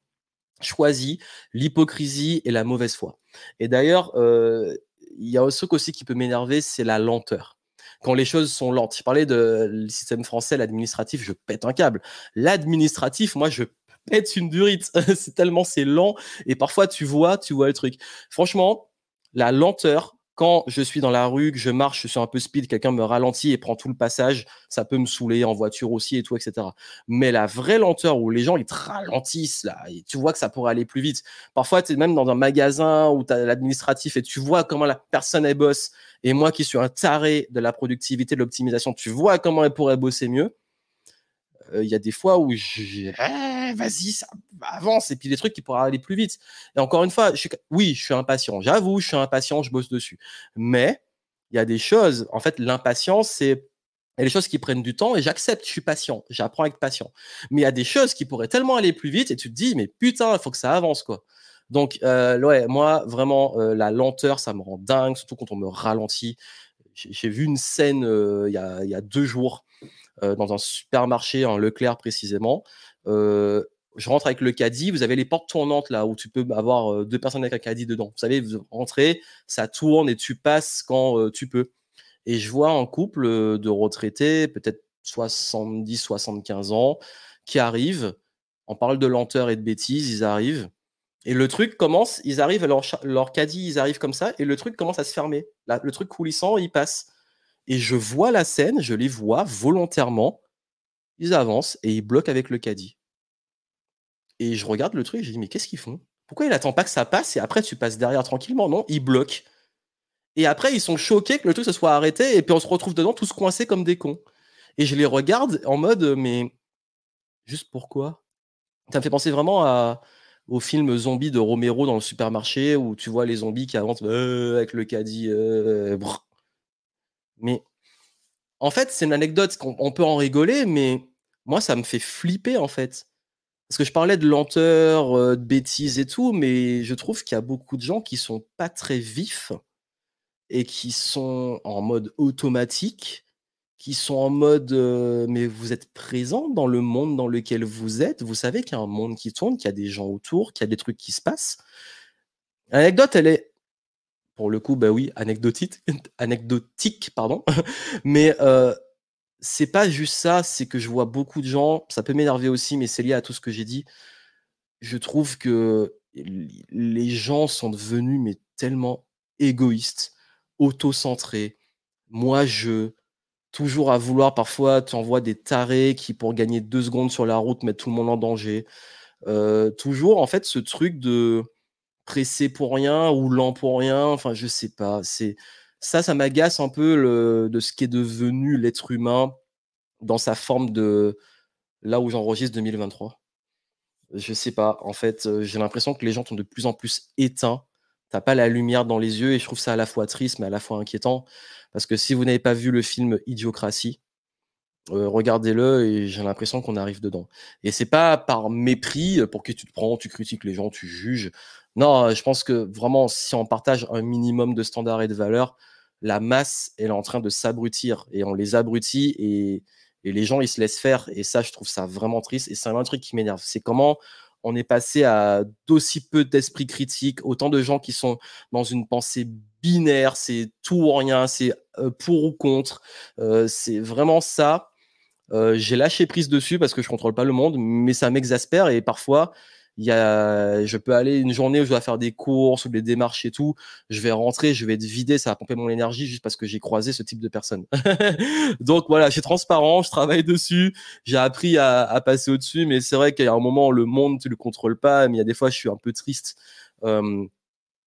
choisie, l'hypocrisie et la mauvaise foi. Et d'ailleurs, heu, il y a un truc aussi qui peut m'énerver, c'est la lenteur. Quand les choses sont lentes. Je parlais le système français, l'administratif, je pète un câble. L'administratif, moi, je pète une durite. <laughs> C'est tellement c'est lent et parfois tu vois tu vois le truc. Franchement, la lenteur, quand je suis dans la rue, que je marche, je suis un peu speed, quelqu'un me ralentit et prend tout le passage, ça peut me saouler, en voiture aussi et tout et cetera. Mais la vraie lenteur où les gens ils te ralentissent là et tu vois que ça pourrait aller plus vite. Parfois, tu es même dans un magasin où tu as l'administratif et tu vois comment la personne elle bosse et moi qui suis un taré de la productivité, de l'optimisation, tu vois comment elle pourrait bosser mieux il y a des fois où je «Eh, vas-y, ça avance, et puis des trucs qui pourraient aller plus vite. Et encore une fois, oui, je suis impatient. J'avoue, je suis impatient, je bosse dessus. Mais il y a des choses, en fait, l'impatience, c'est il y a des choses qui prennent du temps et j'accepte, je suis patient, j'apprends avec patient. Mais il y a des choses qui pourraient tellement aller plus vite et tu te dis, mais putain, il faut que ça avance, quoi. Donc, euh, ouais, moi, vraiment, euh, la lenteur, ça me rend dingue, surtout quand on me ralentit. J'ai vu une scène euh, il y, a, deux jours dans un supermarché, en Leclerc précisément. je rentre avec le caddie, vous avez les portes tournantes là où tu peux avoir deux personnes avec un caddie dedans. Vous savez, vous rentrez, ça tourne et tu passes quand tu peux. Et je vois un couple de retraités, peut-être 70, 75 ans, qui arrivent. On parle de lenteur et de bêtises, ils arrivent. Et le truc commence, ils arrivent, leur, leur caddie, ils arrivent comme ça, et le truc commence à se fermer. le truc coulissant, il passe. Et je vois la scène, je les vois volontairement. Ils avancent et ils bloquent avec le caddie. Et je regarde le truc, je dis, mais qu'est-ce qu'ils font? Pourquoi il attend pas que ça passe et après tu passes derrière tranquillement? Non, ils bloquent. Et après, ils sont choqués que le truc se soit arrêté et puis on se retrouve dedans tous coincés comme des cons. Et je les regarde en mode, mais juste pourquoi? Ça me fait penser vraiment au film Zombie de Romero dans le supermarché où tu vois les zombies qui avancent euh, avec le caddie. Euh, mais en fait, c'est une anecdote qu'on peut en rigoler, mais moi, ça me fait flipper en fait. Parce que je parlais de lenteur, euh, de bêtises et tout, mais je trouve qu'il y a beaucoup de gens qui sont pas très vifs et qui sont en mode automatique, qui sont en mode mais vous êtes présent dans le monde dans lequel vous êtes, vous savez qu'il y a un monde qui tourne, qu'il y a des gens autour, qu'il y a des trucs qui se passent. L'anecdote, elle est, pour le coup, bah oui, anecdotique, <laughs> anecdotique pardon, <laughs> mais c'est pas juste ça, c'est que je vois beaucoup de gens, ça peut m'énerver aussi, mais c'est lié à tout ce que j'ai dit. Je trouve que les gens sont devenus mais tellement égoïstes auto-centré. Moi, je. Toujours à vouloir, parfois, tu envoies des tarés qui, pour gagner deux secondes sur la route, mettent tout le monde en danger. Euh, toujours, en fait, ce truc de pressé pour rien ou lent pour rien, enfin, je sais pas. C'est ça, ça m'agace un peu de ce qui est devenu l'être humain dans sa forme de là où j'enregistre 2023. Je sais pas. En fait, euh, j'ai l'impression que les gens sont de plus en plus éteints t'as pas la lumière dans les yeux et je trouve ça à la fois triste mais à la fois inquiétant parce que si vous n'avez pas vu le film Idiocratie, euh, regardez-le et j'ai l'impression qu'on arrive dedans. Et c'est pas par mépris euh, pour que tu te prends, tu critiques les gens, tu juges. Non, je pense que vraiment si on partage un minimum de standards et de valeurs, la masse elle est en train de s'abrutir et on les abrutit et, les gens ils se laissent faire et ça je trouve ça vraiment triste et c'est un truc qui m'énerve. C'est comment on est passé à d'aussi peu d'esprit critique, autant de gens qui sont dans une pensée binaire, c'est tout ou rien, c'est euh, pour ou contre. Euh, c'est vraiment ça. Euh, j'ai lâché prise dessus parce que je contrôle pas le monde, mais ça m'exaspère et parfois il y a, je peux aller une journée où je dois faire des courses ou des démarches et tout. Je vais rentrer, je vais être vidé, ça va pomper mon énergie juste parce que j'ai croisé ce type de personne. <laughs> Donc voilà, je suis transparent, je travaille dessus, j'ai appris à, à passer au-dessus, mais c'est vrai qu'il y a un moment, le monde, tu le contrôles pas, mais il y a des fois, je suis un peu triste. Euh,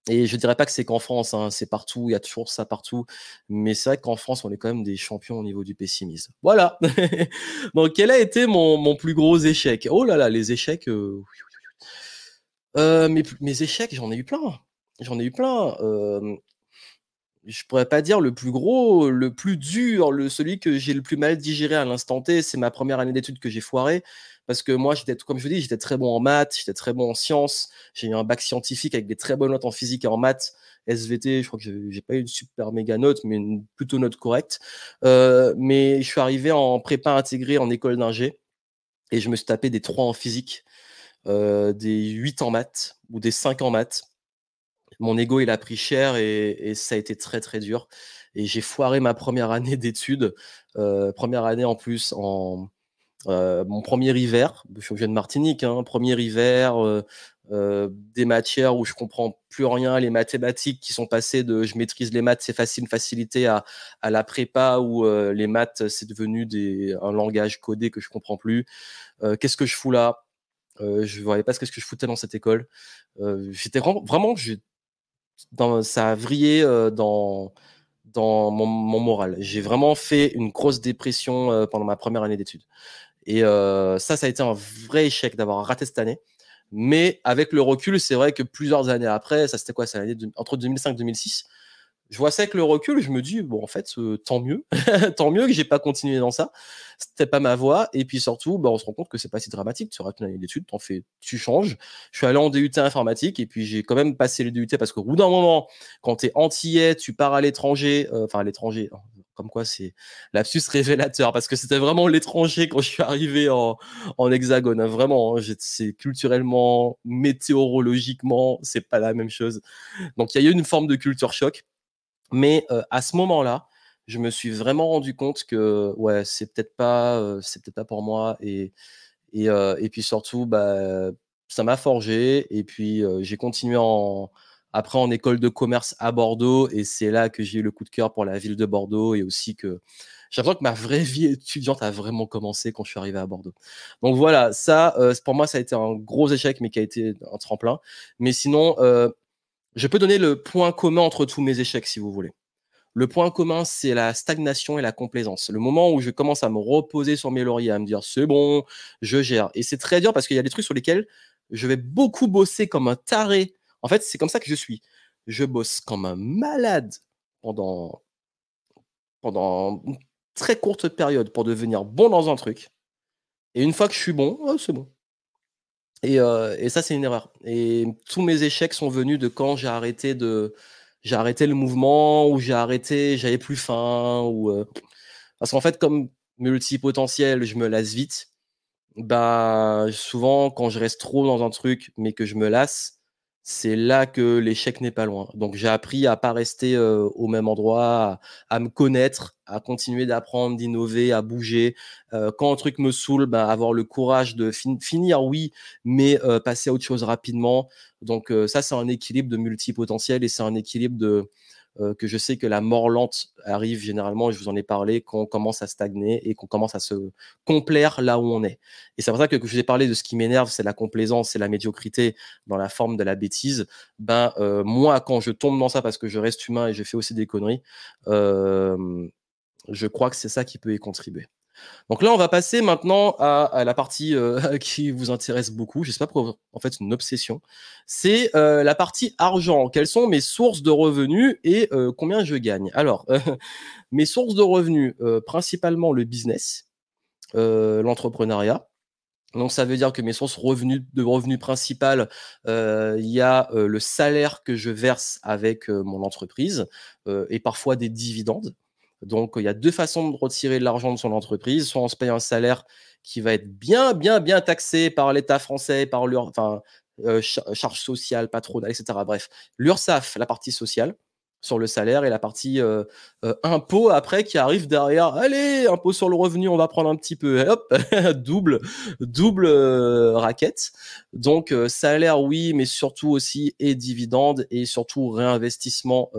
et je dirais pas que c'est qu'en France, hein, c'est partout, il y a toujours ça partout. Mais c'est vrai qu'en France, on est quand même des champions au niveau du pessimisme. Voilà. <laughs> Donc, quel a été mon, mon, plus gros échec? Oh là là, les échecs. Euh, euh, mes, échecs, j'en ai eu plein. J'en ai eu plein. Euh, je pourrais pas dire le plus gros, le plus dur, celui que j'ai le plus mal digéré à l'instant T, c'est ma première année d'études que j'ai foiré. Parce que moi, j'étais, comme je vous dis, j'étais très bon en maths, j'étais très bon en sciences. J'ai eu un bac scientifique avec des très bonnes notes en physique et en maths. SVT, je crois que j'ai pas eu une super méga note, mais une plutôt note correcte. Euh, mais je suis arrivé en prépa intégré en école d'ingé et je me suis tapé des 3 en physique. Euh, des 8 en maths ou des 5 en maths. Mon ego, il a pris cher et, ça a été très très dur. Et j'ai foiré ma première année <laughs> d'études, euh, première année en plus en euh, mon premier hiver. Je suis de Martinique, hein, premier hiver, des matières où je comprends plus rien, les mathématiques qui sont passées de je maîtrise les maths, c'est facile, facilité à, la prépa où les maths c'est devenu un langage codé que je comprends plus. Qu'est-ce que je fous là? Euh, je ne voyais pas ce que je foutais dans cette école. Euh, j'étais vraiment, dans, ça a vrillé euh, dans, dans mon, moral. J'ai vraiment fait une grosse dépression pendant ma première année d'études. Et ça, ça a été un vrai échec d'avoir raté cette année. Mais avec le recul, c'est vrai que plusieurs années après, ça c'était quoi? C'est l'année entre 2005 et 2006 je vois ça avec le recul, je me dis, bon, en fait, euh, tant mieux. <laughs> tant mieux que j'ai pas continué dans ça. C'était pas ma voie. Et puis surtout, bah, on se rend compte que c'est pas si dramatique. Tu rates une année d'études, t'en fais, tu changes. Je suis allé en DUT informatique et puis j'ai quand même passé le DUT parce qu'au bout d'un moment, quand tu es antillais, tu pars à l'étranger, euh, enfin, à l'étranger, hein, comme quoi c'est l'absus révélateur parce que c'était vraiment l'étranger quand je suis arrivé en, en hexagone. Hein, vraiment, hein, c'est culturellement, météorologiquement, c'est pas la même chose. Donc il y a eu une forme de culture choc. Mais à ce moment-là, je me suis vraiment rendu compte que ouais, c'est peut-être pas, c'est peut-être pas pour moi. Et, et, et puis surtout, bah, ça m'a forgé. Et puis j'ai continué en, après en école de commerce à Bordeaux. Et c'est là que j'ai eu le coup de cœur pour la ville de Bordeaux et aussi que j'ai l'impression que ma vraie <laughs> vie étudiante a vraiment commencé quand je suis arrivé à Bordeaux. Donc voilà, ça, pour moi, ça a été un gros échec, mais qui a été un tremplin. Mais sinon, je peux donner le point commun entre tous mes échecs, si vous voulez. Le point commun, c'est la stagnation et la complaisance. Le moment où je commence à me reposer sur mes lauriers, à me dire c'est bon, je gère. Et c'est très dur parce qu'il y a des trucs sur lesquels je vais beaucoup bosser comme un taré. En fait, c'est comme ça que je suis. Je bosse comme un malade pendant, pendant une très courte période pour devenir bon dans un truc. Et une fois que je suis bon, oh, c'est bon. Et, ça, c'est une erreur. Et tous mes échecs sont venus de quand j'ai arrêté de j'ai arrêté le mouvement ou j'ai arrêté, j'avais plus faim ou parce qu'en fait, comme multipotentiel, je me lasse vite. Bah souvent, quand je reste trop dans un truc, mais que je me lasse, c'est là que l'échec n'est pas loin. Donc j'ai appris à pas rester au même endroit, à, me connaître, à continuer d'apprendre, d'innover, à bouger. quand un truc me saoule, bah, avoir le courage de finir, oui, mais passer à autre chose rapidement. Donc ça, c'est un équilibre de multipotentiel et c'est un équilibre de euh, que je sais que la mort lente arrive généralement, je vous en ai parlé, quand on commence à stagner et qu'on commence à se complaire là où on est. Et c'est pour ça que, je vous ai parlé de ce qui m'énerve, c'est la complaisance, c'est la médiocrité dans la forme de la bêtise. Ben, euh, moi, quand je tombe dans ça parce que je reste humain et je fais aussi des conneries, euh, je crois que c'est ça qui peut y contribuer. Donc là, on va passer maintenant à, la partie euh, <laughs> qui vous intéresse beaucoup. Je sais pas pourquoi, en fait, une obsession. C'est euh, la partie argent. Quelles sont mes sources de revenus et euh, combien je gagne? Alors, <laughs> mes sources de revenus, principalement le business, l'entrepreneuriat. Donc ça veut dire que mes sources revenus, de revenus principales, il y a le salaire que je verse avec mon entreprise et parfois des dividendes. Donc, il y a deux façons de retirer de l'argent de son entreprise. Soit on se paye un salaire qui va être bien, bien, bien taxé par l'État français, par l'URSSAF, euh, charges sociales, patronales, etc. Bref, l'URSSAF, la partie sociale sur le salaire et la partie euh, euh, impôt après qui arrive derrière. Allez, impôt sur le revenu, on va prendre un petit peu. hop, <laughs> double, double euh, raquette. Donc salaire, oui, mais surtout aussi et dividendes et surtout réinvestissement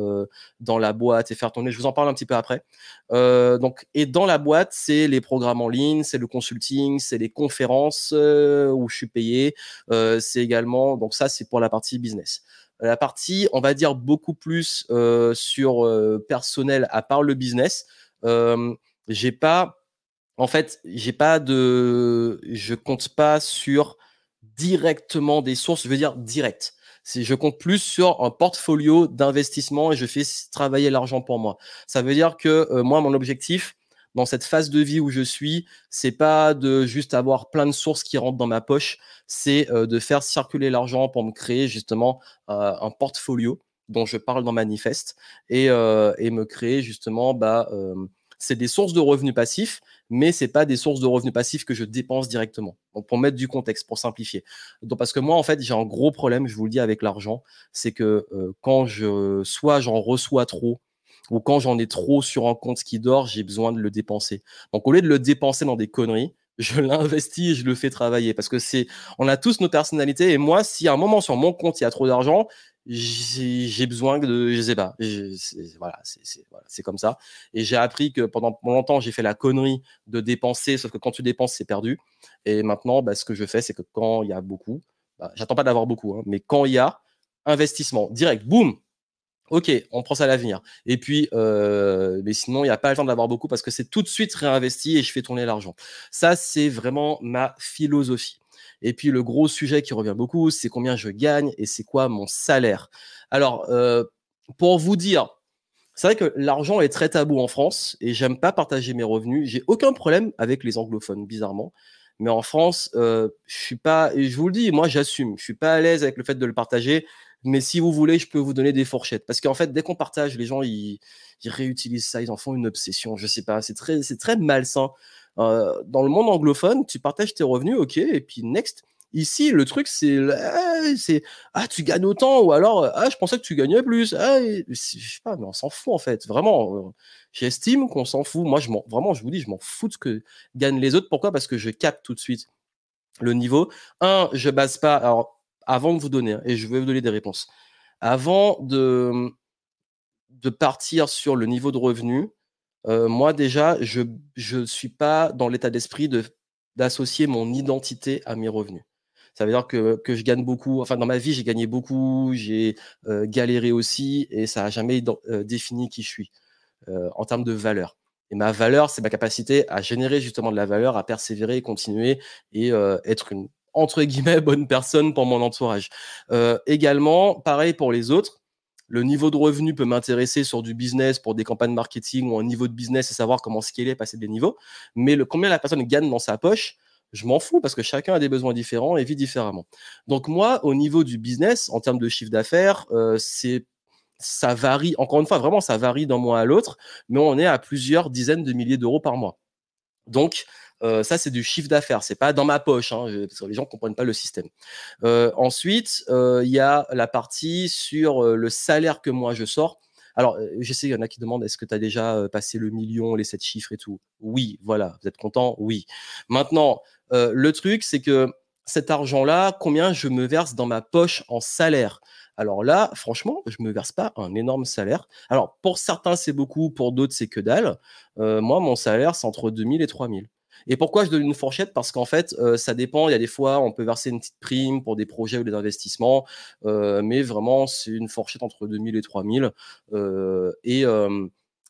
dans la boîte et faire tourner. Je vous en parle un petit peu après. donc et dans la boîte, c'est les programmes en ligne, c'est le consulting, c'est les conférences où je suis payé. c'est également donc ça c'est pour la partie business la partie, on va dire, beaucoup plus euh, sur euh, personnel à part le business. Euh, j'ai pas, en fait, j'ai pas de, je compte pas sur directement des sources, je veux dire direct. Je compte plus sur un portfolio d'investissement et je fais travailler l'argent pour moi. Ça veut dire que moi, mon objectif, dans cette phase de vie où je suis, c'est pas de juste avoir plein de sources qui rentrent dans ma poche, c'est euh, de faire circuler l'argent pour me créer justement euh, un portfolio dont je parle dans Manifeste et, euh, me créer justement bah, c'est des sources de revenus passifs, mais c'est pas des sources de revenus passifs que je dépense directement. Donc pour mettre du contexte, pour simplifier. Donc parce que moi en fait j'ai un gros problème, je vous le dis avec l'argent, c'est que quand je soit j'en reçois trop, ou quand j'en ai trop sur un compte qui dort, j'ai besoin de le dépenser. Donc au lieu de le dépenser dans des conneries, <laughs> je l'investis et je le fais travailler parce que c'est, on a tous nos personnalités et moi, si à un moment sur mon compte il y a trop d'argent, j'ai besoin de, je sais pas, voilà, c'est comme ça. Et j'ai appris que pendant longtemps j'ai fait la connerie de dépenser, sauf que quand tu dépenses c'est perdu. Et maintenant, bah, ce que je fais, c'est que quand il y a beaucoup, bah, j'attends pas d'avoir beaucoup, hein, mais quand il y a investissement direct, boum, OK, on prend ça à l'avenir et puis, heu, mais sinon, il y a pas le temps d'avoir beaucoup parce que c'est tout de suite réinvesti et je fais tourner l'argent. Ça, c'est vraiment ma philosophie et puis le gros sujet qui revient beaucoup, c'est combien je gagne et c'est quoi mon salaire? Alors, heu, pour vous dire, c'est vrai que l'argent est très tabou en France et j'aime pas partager mes revenus. J'ai aucun problème avec les anglophones, bizarrement. Mais en France, euh, je suis pas, et je vous le dis, moi j'assume, je suis pas à l'aise avec le fait de le partager. Mais si vous voulez, je peux vous donner des fourchettes. Parce qu'en fait, dès qu'on partage, les gens, ils, réutilisent ça, ils en font une obsession. Je sais pas, c'est très, très malsain. Euh, dans le monde anglophone, tu partages tes revenus, ok, et puis next. Ici, le truc, c'est, c'est ah, tu gagnes autant, ou alors ah, je pensais que tu gagnais plus. Ah, je sais pas, mais on s'en fout en fait. Vraiment, euh, j'estime qu'on s'en fout. Moi, je m'en, vraiment, je vous dis, je m'en fous de ce que gagnent les autres. Pourquoi? Parce que je capte tout de suite le niveau. Un, je base pas. Alors, avant de vous donner, hein, et je vais vous donner des réponses. Avant de, de partir sur le niveau de revenu, euh, moi déjà, je ne suis pas dans l'état d'esprit de d'associer mon identité à mes revenus. Ça veut dire que, que je gagne beaucoup. Enfin, dans ma vie, j'ai gagné beaucoup, j'ai euh, galéré aussi, et ça n'a jamais euh, défini qui je suis en termes de valeur. Et ma valeur, c'est ma capacité à générer justement de la valeur, à persévérer, continuer et être une entre guillemets bonne personne pour mon entourage. également, pareil pour les autres. Le niveau de revenu peut m'intéresser sur du business pour des campagnes marketing ou un niveau de business et savoir comment scaler, passer des niveaux. Mais combien la personne gagne dans sa poche, je m'en fous parce que chacun a des besoins différents et vit différemment. Donc moi, au niveau du business, en termes de chiffre d'affaires, euh, ça varie. Encore une fois, vraiment, ça varie d'un mois à l'autre, mais on est à plusieurs dizaines de milliers d'euros par mois. Donc euh, ça, c'est du chiffre d'affaires. C'est pas dans ma poche, hein, parce que les gens comprennent pas le système. Euh, ensuite, il y a la partie sur le salaire que moi je sors. Alors, je sais, il y en a qui demandent est-ce que tu as déjà passé le million, les sept chiffres et tout? Oui, voilà. Vous êtes content? Oui. Maintenant, le truc, c'est que cet argent-là, combien je me verse dans ma poche en salaire? Alors là, franchement, je me verse pas un énorme salaire. Alors pour certains, c'est beaucoup, pour d'autres, c'est que dalle. moi, mon salaire, c'est entre 2000 et 3000. Et pourquoi je donne une fourchette? Parce qu'en fait, ça dépend. Il y a des fois, on peut verser une petite prime pour des projets ou des investissements, mais vraiment, c'est une fourchette entre 2000 et 3000. et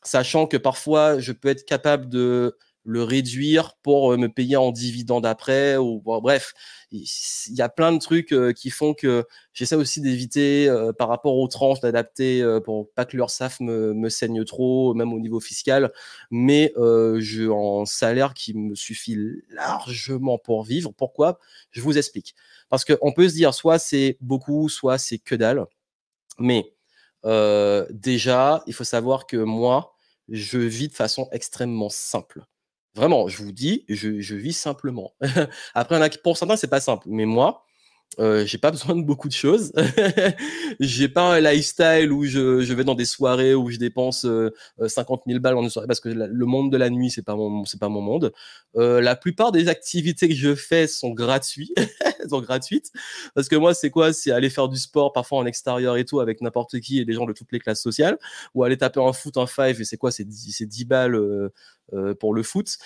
sachant que parfois, je peux être capable de le réduire pour me payer en dividende après ou bref il y a plein de trucs qui font que j'essaie aussi d'éviter par rapport aux tranches d'adapter pour pas que leur SAF me, me, saigne trop même au niveau fiscal. Mais je en salaire qui me suffit largement pour vivre. Pourquoi? Je vous explique. Parce qu'on peut se dire soit c'est beaucoup soit c'est que dalle. Mais déjà il faut savoir que moi je vis de façon extrêmement simple Vraiment, je vous dis, je, vis simplement. <laughs> Après, pour certains, c'est pas simple. Mais moi, euh, j'ai pas <laughs> besoin de beaucoup de choses. j'ai pas un lifestyle où je, je, vais dans des soirées où je dépense 50 euh, 000 balles en une soirée parce que le monde de la nuit c'est pas mon c'est pas mon monde. Euh, la plupart des activités que je fais sont gratuites, <laughs> sont gratuites parce que moi c'est quoi? C'est aller faire du sport parfois en extérieur et tout avec n'importe qui et des gens de toutes les classes sociales ou aller taper un foot un five et c'est quoi? C'est 10, 10 balles euh, pour le foot.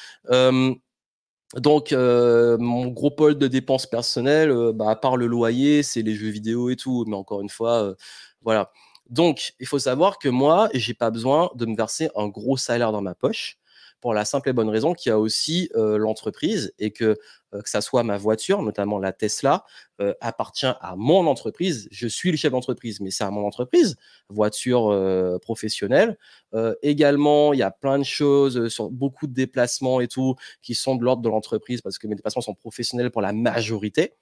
Donc, euh, mon gros pôle de dépenses personnelles, euh, bah, à part le loyer, c'est les jeux vidéo et tout. Mais encore une fois, euh, voilà. Donc, il faut savoir que moi, j'ai pas besoin de me verser un gros salaire dans ma poche pour la simple et bonne raison qu'il y a aussi l'entreprise et que que ça soit ma voiture, notamment la Tesla, appartient à mon entreprise. Je suis le chef d'entreprise, mais c'est à mon entreprise, voiture professionnelle. également, il y a plein de choses sur beaucoup de déplacements et tout qui sont de l'ordre de l'entreprise parce que mes déplacements sont professionnels pour la majorité.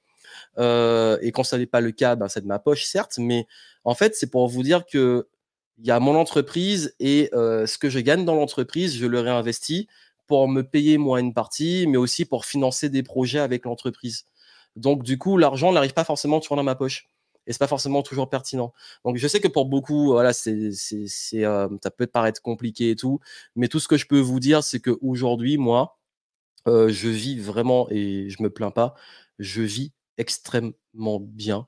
et quand ça n'est pas le cas, ben, c'est de ma poche, certes, mais en fait, c'est pour vous dire que il y a mon entreprise et ce que je gagne dans l'entreprise, je le réinvestis pour me payer moi une partie, mais aussi pour financer des projets avec l'entreprise. Donc du coup, l'argent n'arrive pas forcément toujours dans ma poche et c'est pas forcément toujours pertinent. Donc je sais que pour beaucoup, voilà, c'est, ça peut paraître compliqué et tout, mais tout ce que je peux vous dire, c'est que aujourd'hui, moi, je vis vraiment et je me plains pas, je vis extrêmement bien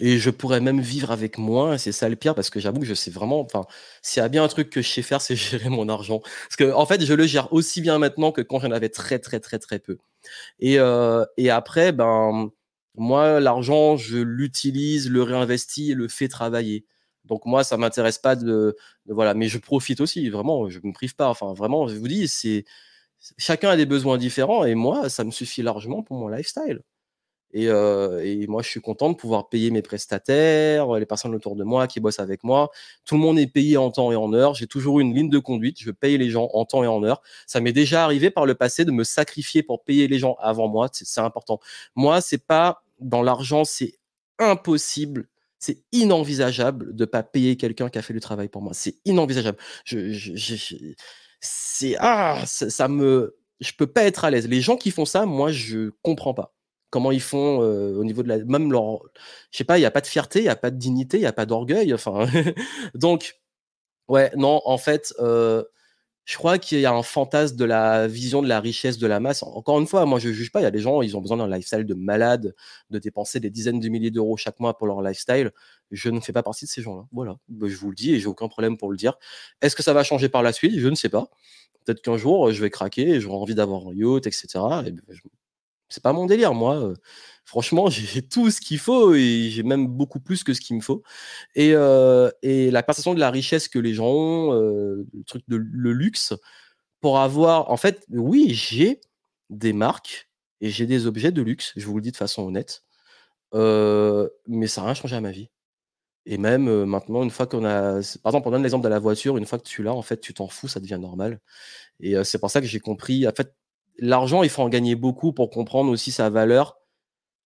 et je pourrais même vivre avec moins, c'est ça le pire, parce que j'avoue que je sais vraiment, enfin, s'il y a bien un truc que je sais faire, c'est <laughs> gérer mon argent. Parce que, en fait, je le gère aussi bien maintenant que quand j'en avais très, très, très, très peu. Et, euh, et après, ben, moi, l'argent, je l'utilise, le réinvestis le fais travailler. Donc moi, ça m'intéresse pas de, voilà, mais je profite aussi, vraiment, je me prive pas. Enfin, vraiment, je vous dis, c'est chacun a des besoins différents et moi, ça me suffit largement pour mon lifestyle. Et, euh, et, moi, je suis content de pouvoir payer mes prestataires, les personnes autour de moi qui bossent avec moi. Tout le monde est payé en temps et en heure. J'ai toujours une ligne de conduite. Je paye les gens en temps et en heure. Ça m'est déjà arrivé par le passé de me sacrifier pour payer les gens avant moi. C'est important. Moi, c'est pas dans l'argent, c'est impossible. C'est inenvisageable de pas payer quelqu'un qui a fait du travail pour moi. C'est inenvisageable. Je, je, c'est ah, ça me, je peux pas être à l'aise. Les gens qui font ça, moi, je comprends pas comment ils font au niveau de la même leur je sais pas il y a pas de fierté il y a pas de dignité il y a pas d'orgueil enfin <laughs> donc ouais non en fait je crois qu'il y a un fantasme de la vision de la richesse de la masse. Encore une fois moi je juge pas il y a des gens ils ont besoin d'un lifestyle de malade de dépenser des dizaines de milliers d'euros chaque mois pour leur lifestyle. Je ne fais pas partie de ces gens là voilà. Bah, je vous le dis et j'ai aucun problème pour le dire. Est-ce que ça va changer par la suite? Je ne sais pas. Peut-être qu'un jour je vais craquer j'aurai envie d'avoir un yacht etc et c'est pas mon délire. Moi, franchement, <laughs> j'ai tout ce qu'il faut et j'ai même beaucoup plus que ce qu'il me faut. Et, la perception de la richesse que les gens ont, le truc de le luxe, pour avoir, en fait, oui, j'ai des marques et j'ai des objets de luxe. Je vous le dis de façon honnête, mais ça n'a rien changé à ma vie. Et même maintenant, une fois qu'on a, par exemple, on donne l'exemple de la voiture, une fois que tu l'as, en fait, tu t'en fous, ça devient normal. Et c'est pour ça que j'ai compris. En fait, l'argent, il faut en gagner beaucoup pour comprendre aussi sa valeur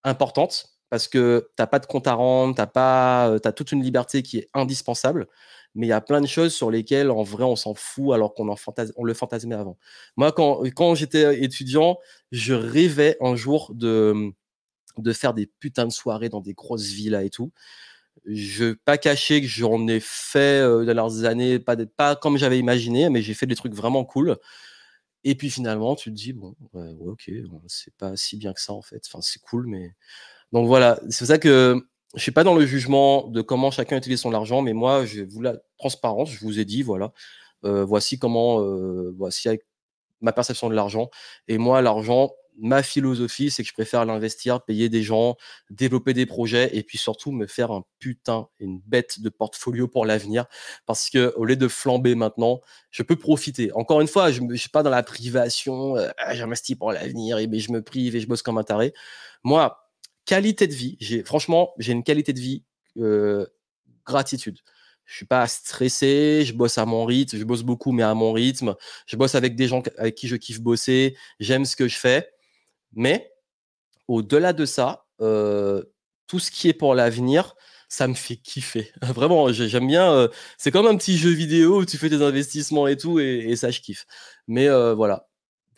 importante parce que tu n'as pas de compte à rendre, tu as, pas, as toute une liberté qui est indispensable, mais il y a plein de choses sur lesquelles, en vrai, on s'en fout alors qu'on on le fantasmait avant. Moi, quand, j'étais étudiant, je rêvais un jour de, de faire des putains de soirées dans des grosses villas et tout. Je ne pas cacher que j'en ai fait euh, dans leurs années, pas, pas comme j'avais imaginé, mais j'ai fait des trucs vraiment cool. Et puis finalement, tu te dis, bon, ouais, ok, c'est pas si bien que ça en fait. Enfin, c'est cool, mais. Donc voilà, c'est pour ça que je suis pas dans le jugement de comment chacun utilise son argent, mais moi, je vous la transparence, je vous ai dit, voilà, euh, voici comment, euh, voici avec ma perception de l'argent. Et moi, l'argent, ma philosophie, c'est que je préfère l'investir, payer des gens, développer des projets et puis surtout me faire un putain, une bête de portfolio pour l'avenir. Parce que au lieu de flamber maintenant, je peux profiter. Encore une fois, je ne suis pas dans la privation, euh, ah, j'investis pour l'avenir et je me prive et je bosse comme un taré. Moi, qualité de vie, franchement, j'ai une qualité de vie, euh, gratitude. Je suis pas stressé, je bosse à mon rythme, je bosse beaucoup mais à mon rythme. Je bosse avec des gens avec qui je kiffe bosser, j'aime ce que je fais. Mais au-delà de ça, tout ce qui est pour l'avenir, ça me fait kiffer. <laughs> Vraiment, j'aime bien. c'est comme un petit jeu vidéo où tu fais des investissements et tout, et, ça, je kiffe. Mais voilà,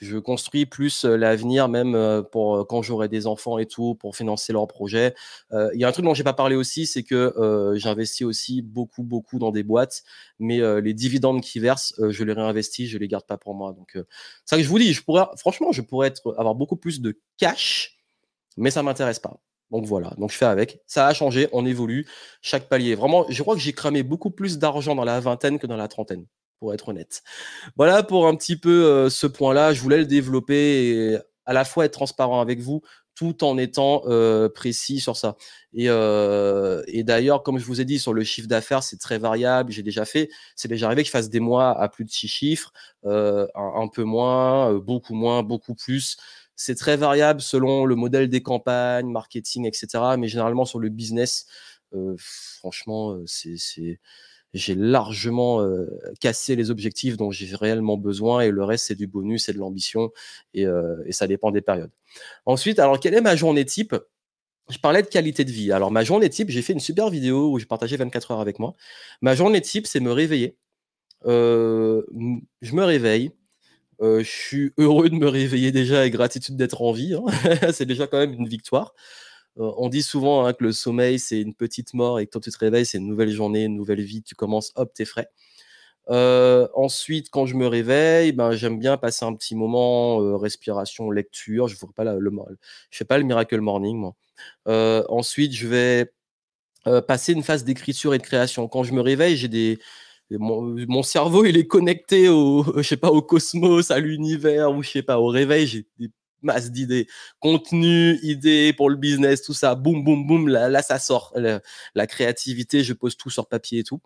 je construis plus l'avenir, même pour quand j'aurai des enfants et tout, pour financer leurs projets. Il y a un truc dont j'ai pas parlé aussi, c'est que j'investis aussi beaucoup, beaucoup dans des boîtes, mais les dividendes qui versent, je les réinvestis, je les garde pas pour moi. Donc, ça que je vous dis. Je pourrais, franchement, je pourrais avoir beaucoup plus de cash, mais ça m'intéresse pas. Donc voilà, donc je fais avec. Ça a changé, on évolue, chaque palier. Vraiment, je crois que j'ai cramé beaucoup plus d'argent dans la vingtaine que dans la trentaine pour être honnête. Voilà pour un petit peu ce point-là. Je voulais le développer et à la fois être transparent avec vous tout en étant précis sur ça. Et, d'ailleurs, comme je vous ai dit, sur le chiffre d'affaires, c'est très variable. J'ai déjà fait, c'est déjà arrivé que je fasse des mois à plus de six chiffres, un, peu moins, beaucoup moins, beaucoup plus. C'est très variable selon le modèle des campagnes, marketing, etc. Mais généralement, sur le business, franchement, c'est j'ai largement cassé les objectifs dont j'ai réellement besoin et le reste, c'est du bonus et de l'ambition et, ça dépend des périodes. Ensuite, alors, quelle est ma journée type? Je parlais de qualité de vie. Alors, ma journée type, j'ai fait une super vidéo où j'ai partagé 24 heures avec moi. Ma journée type, c'est me réveiller. je me réveille. je suis heureux de me réveiller déjà et gratitude d'être en vie. Hein. <laughs> c'est déjà quand même une victoire. Euh, on dit souvent hein, que le sommeil, c'est une petite mort et que quand tu te réveilles, c'est une nouvelle journée, une nouvelle vie. Tu commences, hop, t'es frais. Euh, ensuite, quand je me réveille, ben, j'aime bien passer un petit moment euh, respiration, lecture. Je ne pas le, fais pas le miracle morning, ensuite, je vais passer une phase d'écriture et de création. Quand je me réveille, j'ai des mon, cerveau, il est connecté au, <laughs> au cosmos, à l'univers ou je sais pas, au réveil. Masse d'idées, contenu, idées pour le business, tout ça, boum, boum, boum, là, là ça sort. la créativité, je pose tout sur papier et tout.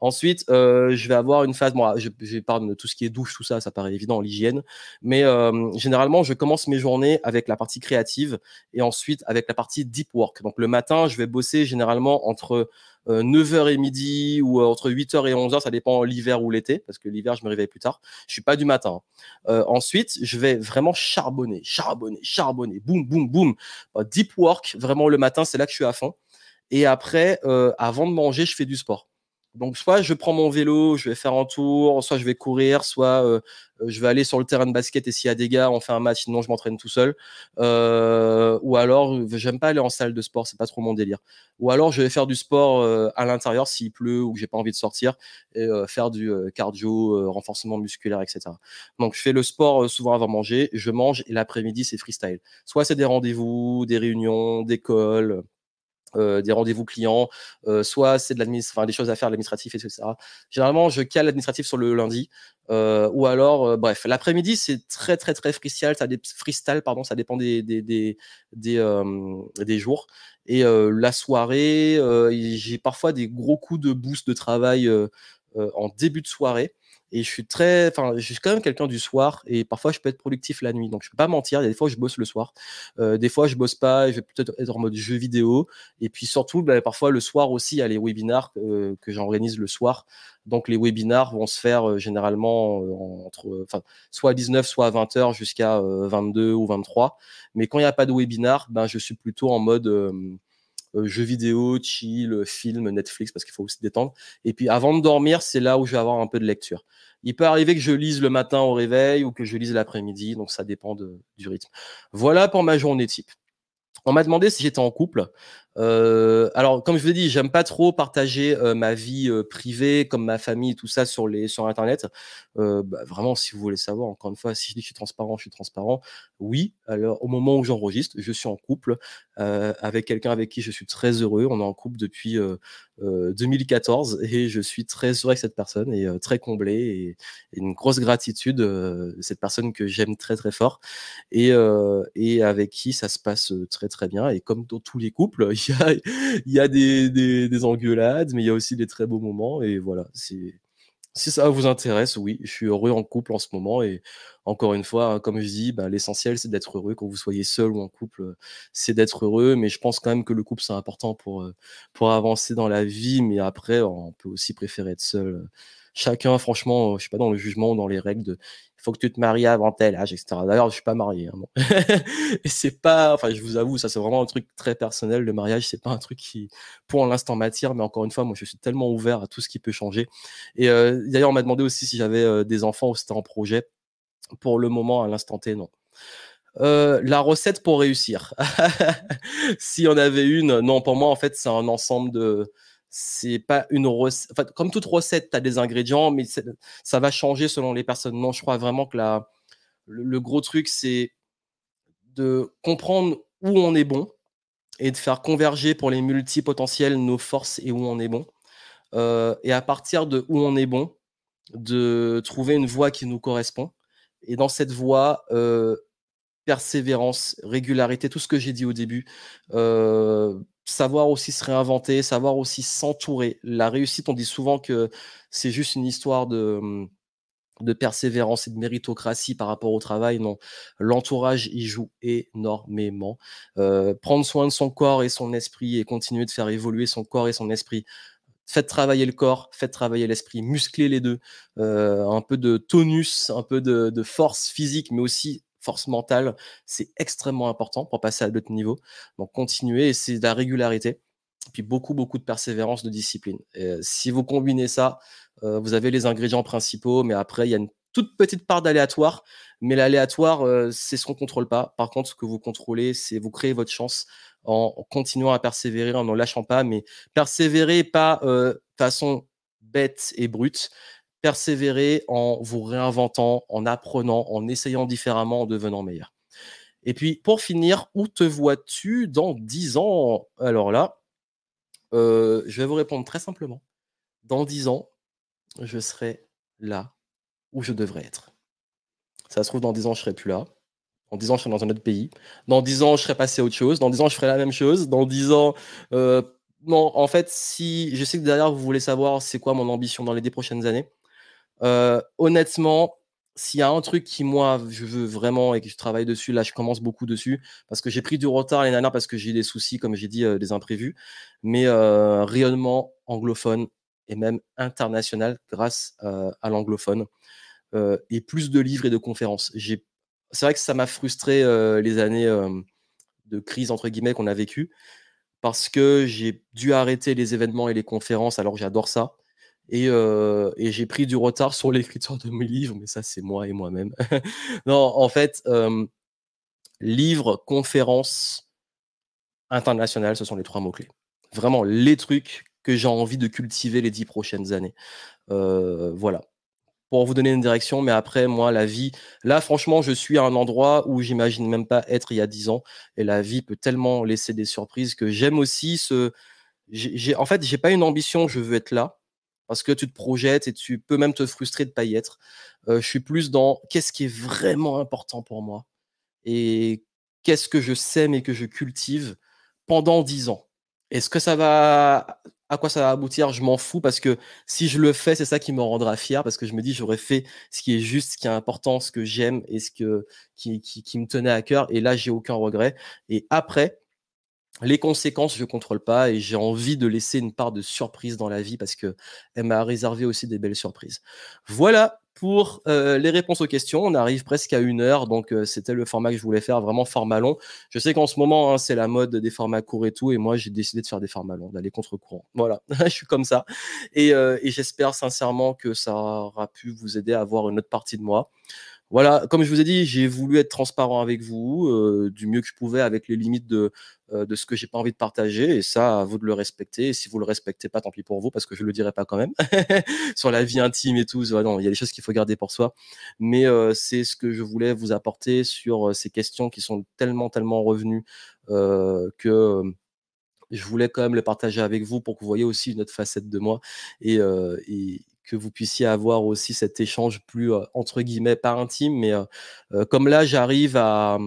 Ensuite, euh, je vais avoir une phase, moi, je, je parle de tout ce qui est douche, tout ça, ça paraît évident, l'hygiène. Mais euh, généralement, je commence mes journées avec la partie créative et ensuite avec la partie deep work. Donc le matin, je vais bosser généralement entre 9h euh, et midi ou entre 8h et 11h, ça dépend l'hiver ou l'été, parce que l'hiver, je me réveille plus tard. Je suis pas du matin. Hein. ensuite, je vais vraiment charbonner, charbonner, charbonner, boum, boum, boum. deep work, vraiment le matin, c'est là que je suis à fond. Et après, avant de manger, je fais du sport. Donc, soit je prends mon vélo, je vais faire un tour, soit je vais courir, soit euh, euh, je vais aller sur le terrain de basket et s'il y a des gars, on fait un match, sinon je m'entraîne tout seul. Euh, ou alors, j'aime pas aller en salle de sport, c'est pas trop mon délire. Ou alors, je vais faire du sport à l'intérieur s'il pleut ou que j'ai pas envie de sortir et faire du cardio, renforcement musculaire, etc. Donc, je fais le sport souvent avant manger, je mange et l'après-midi, c'est freestyle. Soit c'est des rendez-vous, des réunions, d'école euh, des rendez-vous clients, euh, soit c'est de enfin, des choses à faire, l'administratif, etc. Généralement, je cale l'administratif sur le lundi, euh, ou alors, bref, l'après-midi, c'est très, très, très freestyle, ça, pardon, ça dépend des, des, des, des, jours. Et la soirée, j'ai parfois des gros coups de boost de travail en début de soirée. Et je suis très, enfin, je suis quand même quelqu'un du soir et parfois je peux être productif la nuit. Donc je peux pas mentir. Il y a des fois où je bosse le soir, euh, des fois je bosse pas. Je vais peut-être être en mode jeu vidéo. Et puis surtout, bah, parfois le soir aussi, il y a les webinars euh, que j'organise le soir. Donc les webinars vont se faire euh, généralement entre, soit à 19, soit à 20 h jusqu'à 22 ou 23. Mais quand il n'y a pas de webinar, ben je suis plutôt en mode jeux vidéo, chill, film, Netflix, parce qu'il faut aussi détendre. Et puis avant de dormir, c'est là où je vais avoir un peu de lecture. Il peut arriver que je lise le matin au réveil ou que je lise l'après-midi, donc ça dépend du rythme. Voilà pour ma journée type. On m'a demandé si j'étais en couple. Euh, alors, comme je vous l'ai dit, j'aime pas trop partager euh, ma vie euh, privée, comme ma famille, tout ça sur les sur Internet. Bah, vraiment, si vous voulez savoir, encore une fois, si je dis je suis transparent, je suis transparent. Oui. Alors, au moment où j'enregistre, je suis en couple avec quelqu'un avec qui je suis très heureux. On est en couple depuis 2014 <laughs> et je suis très heureux avec cette personne et très comblé et, une grosse gratitude de cette personne que j'aime très très fort et, et avec qui ça se passe très très bien. Et comme dans tous les couples, il y a, des, engueulades, mais il y a aussi des très beaux moments. Et voilà, si ça vous intéresse, oui, je suis heureux en couple en ce moment. Et encore une fois, hein, comme je dis, bah, l'essentiel, c'est d'être heureux. Quand vous soyez seul ou en couple, c'est d'être heureux. Mais je pense quand même que le couple, c'est important pour, euh, pour avancer dans la vie. Mais après, on peut aussi préférer être seul. Chacun, franchement, je suis pas dans le jugement dans les règles de faut que tu te maries avant tel âge, etc. D'ailleurs, je suis pas marié. Hein, <laughs> c'est pas, enfin, je vous avoue, ça c'est vraiment un truc très personnel. Le mariage, c'est pas un truc qui, pour l'instant, m'attire. Mais encore une fois, moi, je suis tellement ouvert à tout ce qui peut changer. Et euh, d'ailleurs, on m'a demandé aussi si j'avais euh, des enfants ou si c'était en projet. Pour le moment, à l'instant T, non. Euh, la recette pour réussir. <laughs> si on avait une, non, pour moi, en fait, c'est un ensemble de, c'est pas une recette. Comme toute recette, tu as des ingrédients, mais ça va changer selon les personnes. Non, je crois vraiment que la, le, gros truc, c'est de comprendre où on est bon et de faire converger pour les multipotentiels nos forces et où on est bon. Euh, et à partir de où on est bon, de trouver une voie qui nous correspond. Et dans cette voie, euh, persévérance, régularité, tout ce que j'ai dit au début, euh, savoir aussi se réinventer, savoir aussi s'entourer. La réussite, on dit souvent que c'est juste une histoire de, de persévérance et de méritocratie par rapport au travail. Non, l'entourage y joue énormément. Euh, prendre soin de son corps et son esprit et continuer de faire évoluer son corps et son esprit. Faites travailler le corps, faites travailler l'esprit, muscler les deux, euh, un peu de tonus, un peu de force physique, mais aussi force mentale, c'est extrêmement important pour passer à l'autre niveau. Donc continuer, c'est de la régularité, puis beaucoup, beaucoup de persévérance, de discipline. Et si vous combinez ça, euh, vous avez les ingrédients principaux, mais après, il y a une toute petite part d'aléatoire, mais l'aléatoire, euh, c'est ce qu'on contrôle pas. Par contre, ce que vous contrôlez, c'est vous créez votre chance en, continuant à persévérer, en ne lâchant pas, mais persévérer pas euh, façon bête et brute, persévérer en vous réinventant, en apprenant, en essayant différemment, en devenant meilleur. Et puis, pour finir, où te vois-tu dans 10 ans? Alors là, euh, je vais vous répondre très simplement. Dans 10 ans, je serai là où je devrais être. Ça se trouve, dans 10 ans, je serai plus là. Dans 10 ans, je serai dans un autre pays. Dans 10 ans, je serai passé à autre chose. Dans 10 ans, je ferai la même chose. Dans 10 ans, euh, non, en fait, si je sais que derrière, vous voulez savoir c'est quoi mon ambition dans les 10 prochaines années. Euh, honnêtement, s'il y a un truc qui, moi, je veux vraiment et que je travaille dessus, là, je commence beaucoup dessus parce que j'ai pris du retard l'année dernière parce que j'ai eu des soucis, comme j'ai dit, euh, des imprévus. Mais rayonnement anglophone et même international grâce à l'anglophone et plus de livres et de conférences. C'est vrai que ça m'a frustré les années de crise, entre guillemets, qu'on a vécues parce que j'ai dû arrêter les événements et les conférences alors j'adore ça. Et, j'ai pris du retard sur <laughs> l'écriture de mes livres, mais ça, c'est moi et moi-même. <laughs> non, en fait, livres, conférences, internationales, ce sont les trois mots-clés. Vraiment, les trucs que j'ai envie de cultiver les dix prochaines années. voilà pour vous donner une direction. Mais après, moi, la vie, là, franchement, je suis à un endroit où j'imagine même pas être il y a 10 ans. Et la vie peut tellement laisser des surprises que j'aime aussi ce. En fait, j'ai pas une ambition, je veux être là. Parce que tu te projettes et tu peux même te frustrer de pas y être. Euh, je suis plus dans qu'est-ce qui est vraiment important pour moi et qu'est-ce que je sème et que je cultive pendant 10 ans. Est-ce que ça va à quoi ça va aboutir, je m'en fous parce que si je le fais, c'est ça qui me rendra fier parce que je me dis j'aurais fait ce qui est juste, ce qui est important, ce que j'aime et ce que, qui, qui, me tenait à cœur. Et là, j'ai aucun regret. Et après, les conséquences, je ne contrôle pas et j'ai envie de laisser une part de surprise dans la vie parce que elle m'a réservé aussi des belles surprises. Voilà pour euh, les réponses aux questions. On arrive presque à une heure, donc euh, c'était le format que je voulais faire, vraiment format long. Je sais qu'en ce moment, hein, c'est la mode des formats courts et tout, et moi, j'ai décidé de faire des formats longs, d'aller contre-courant. Voilà, <laughs> je suis comme ça. Et, euh, et j'espère sincèrement que ça aura pu vous aider à avoir une autre partie de moi. Voilà, comme je vous ai dit, j'ai voulu être transparent avec vous du mieux que je pouvais avec les limites de, de ce que j'ai pas envie de partager et ça, à vous de le respecter. Et si vous le respectez pas, tant pis pour vous parce que je le dirai pas quand même <laughs> sur la vie intime et tout. il y a des choses qu'il faut garder pour soi, mais euh, c'est ce que je voulais vous apporter sur ces questions qui sont tellement tellement revenues que je voulais quand même les partager avec vous pour que vous voyez aussi une autre facette de moi et, et que vous puissiez avoir aussi cet échange plus entre guillemets pas intime, mais comme là j'arrive à,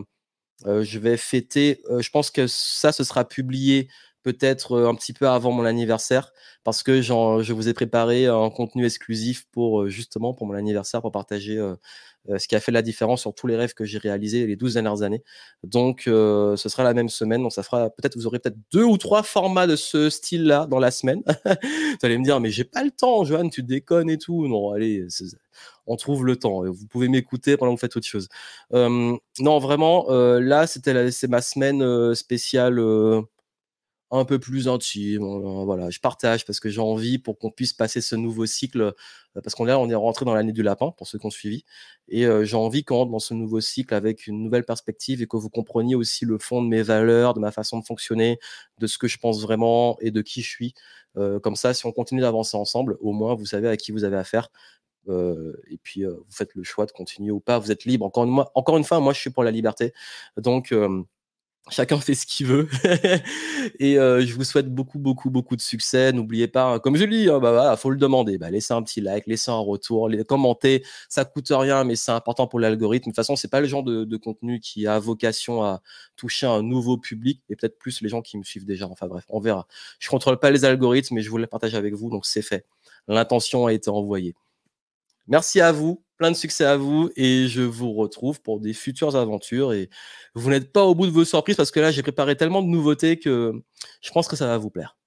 je vais fêter, je pense que ça ce sera publié peut-être un petit peu avant mon anniversaire parce que je vous ai préparé un contenu exclusif pour justement pour mon anniversaire pour partager euh, ce qui a fait la différence sur tous les rêves que j'ai réalisés les 12 dernières années. Donc, euh, ce sera la même semaine. Donc, ça fera peut-être, vous aurez peut-être deux ou trois formats de ce style-là dans la semaine. <laughs> vous allez me dire, mais j'ai pas le temps, Johan, tu déconnes et tout. Non, allez, on trouve le temps. Vous pouvez m'écouter pendant que vous faites autre chose. Euh, non, vraiment, là, c'était c'est ma semaine spéciale un peu plus intime. Voilà, je partage parce que j'ai envie pour qu'on puisse passer ce nouveau cycle. Euh, parce qu'on on est rentré dans l'année du lapin pour ceux qui ont suivi. Et euh, j'ai envie qu'on rentre dans ce nouveau cycle avec une nouvelle perspective et que vous compreniez aussi le fond de mes valeurs, de ma façon de fonctionner, de ce que je pense vraiment et de qui je suis. Euh, comme ça, si on continue d'avancer ensemble, au moins vous savez à qui vous avez affaire. et puis vous faites le choix de continuer ou pas. Vous êtes libre. Encore une, encore une fois, moi je suis pour la liberté. Donc Chacun fait ce qu'il veut. <laughs> et euh, je vous souhaite beaucoup, beaucoup, beaucoup de succès. N'oubliez pas, hein, comme je lis, hein, bah, faut le demander. Bah, laissez un petit like, laissez un retour, les, commentez. Ça coûte rien, mais c'est important pour l'algorithme. De toute façon, c'est pas le genre de, contenu qui a vocation à toucher un nouveau public, et peut-être plus les gens qui me suivent déjà. Enfin bref, on verra. Je contrôle pas les algorithmes, mais je voulais partager avec vous, donc c'est fait. L'intention a été envoyée. Merci à vous, plein de succès à vous et je vous retrouve pour des futures aventures. Et vous n'êtes pas au bout de vos surprises parce que là, j'ai préparé tellement de nouveautés que je pense que ça va vous plaire.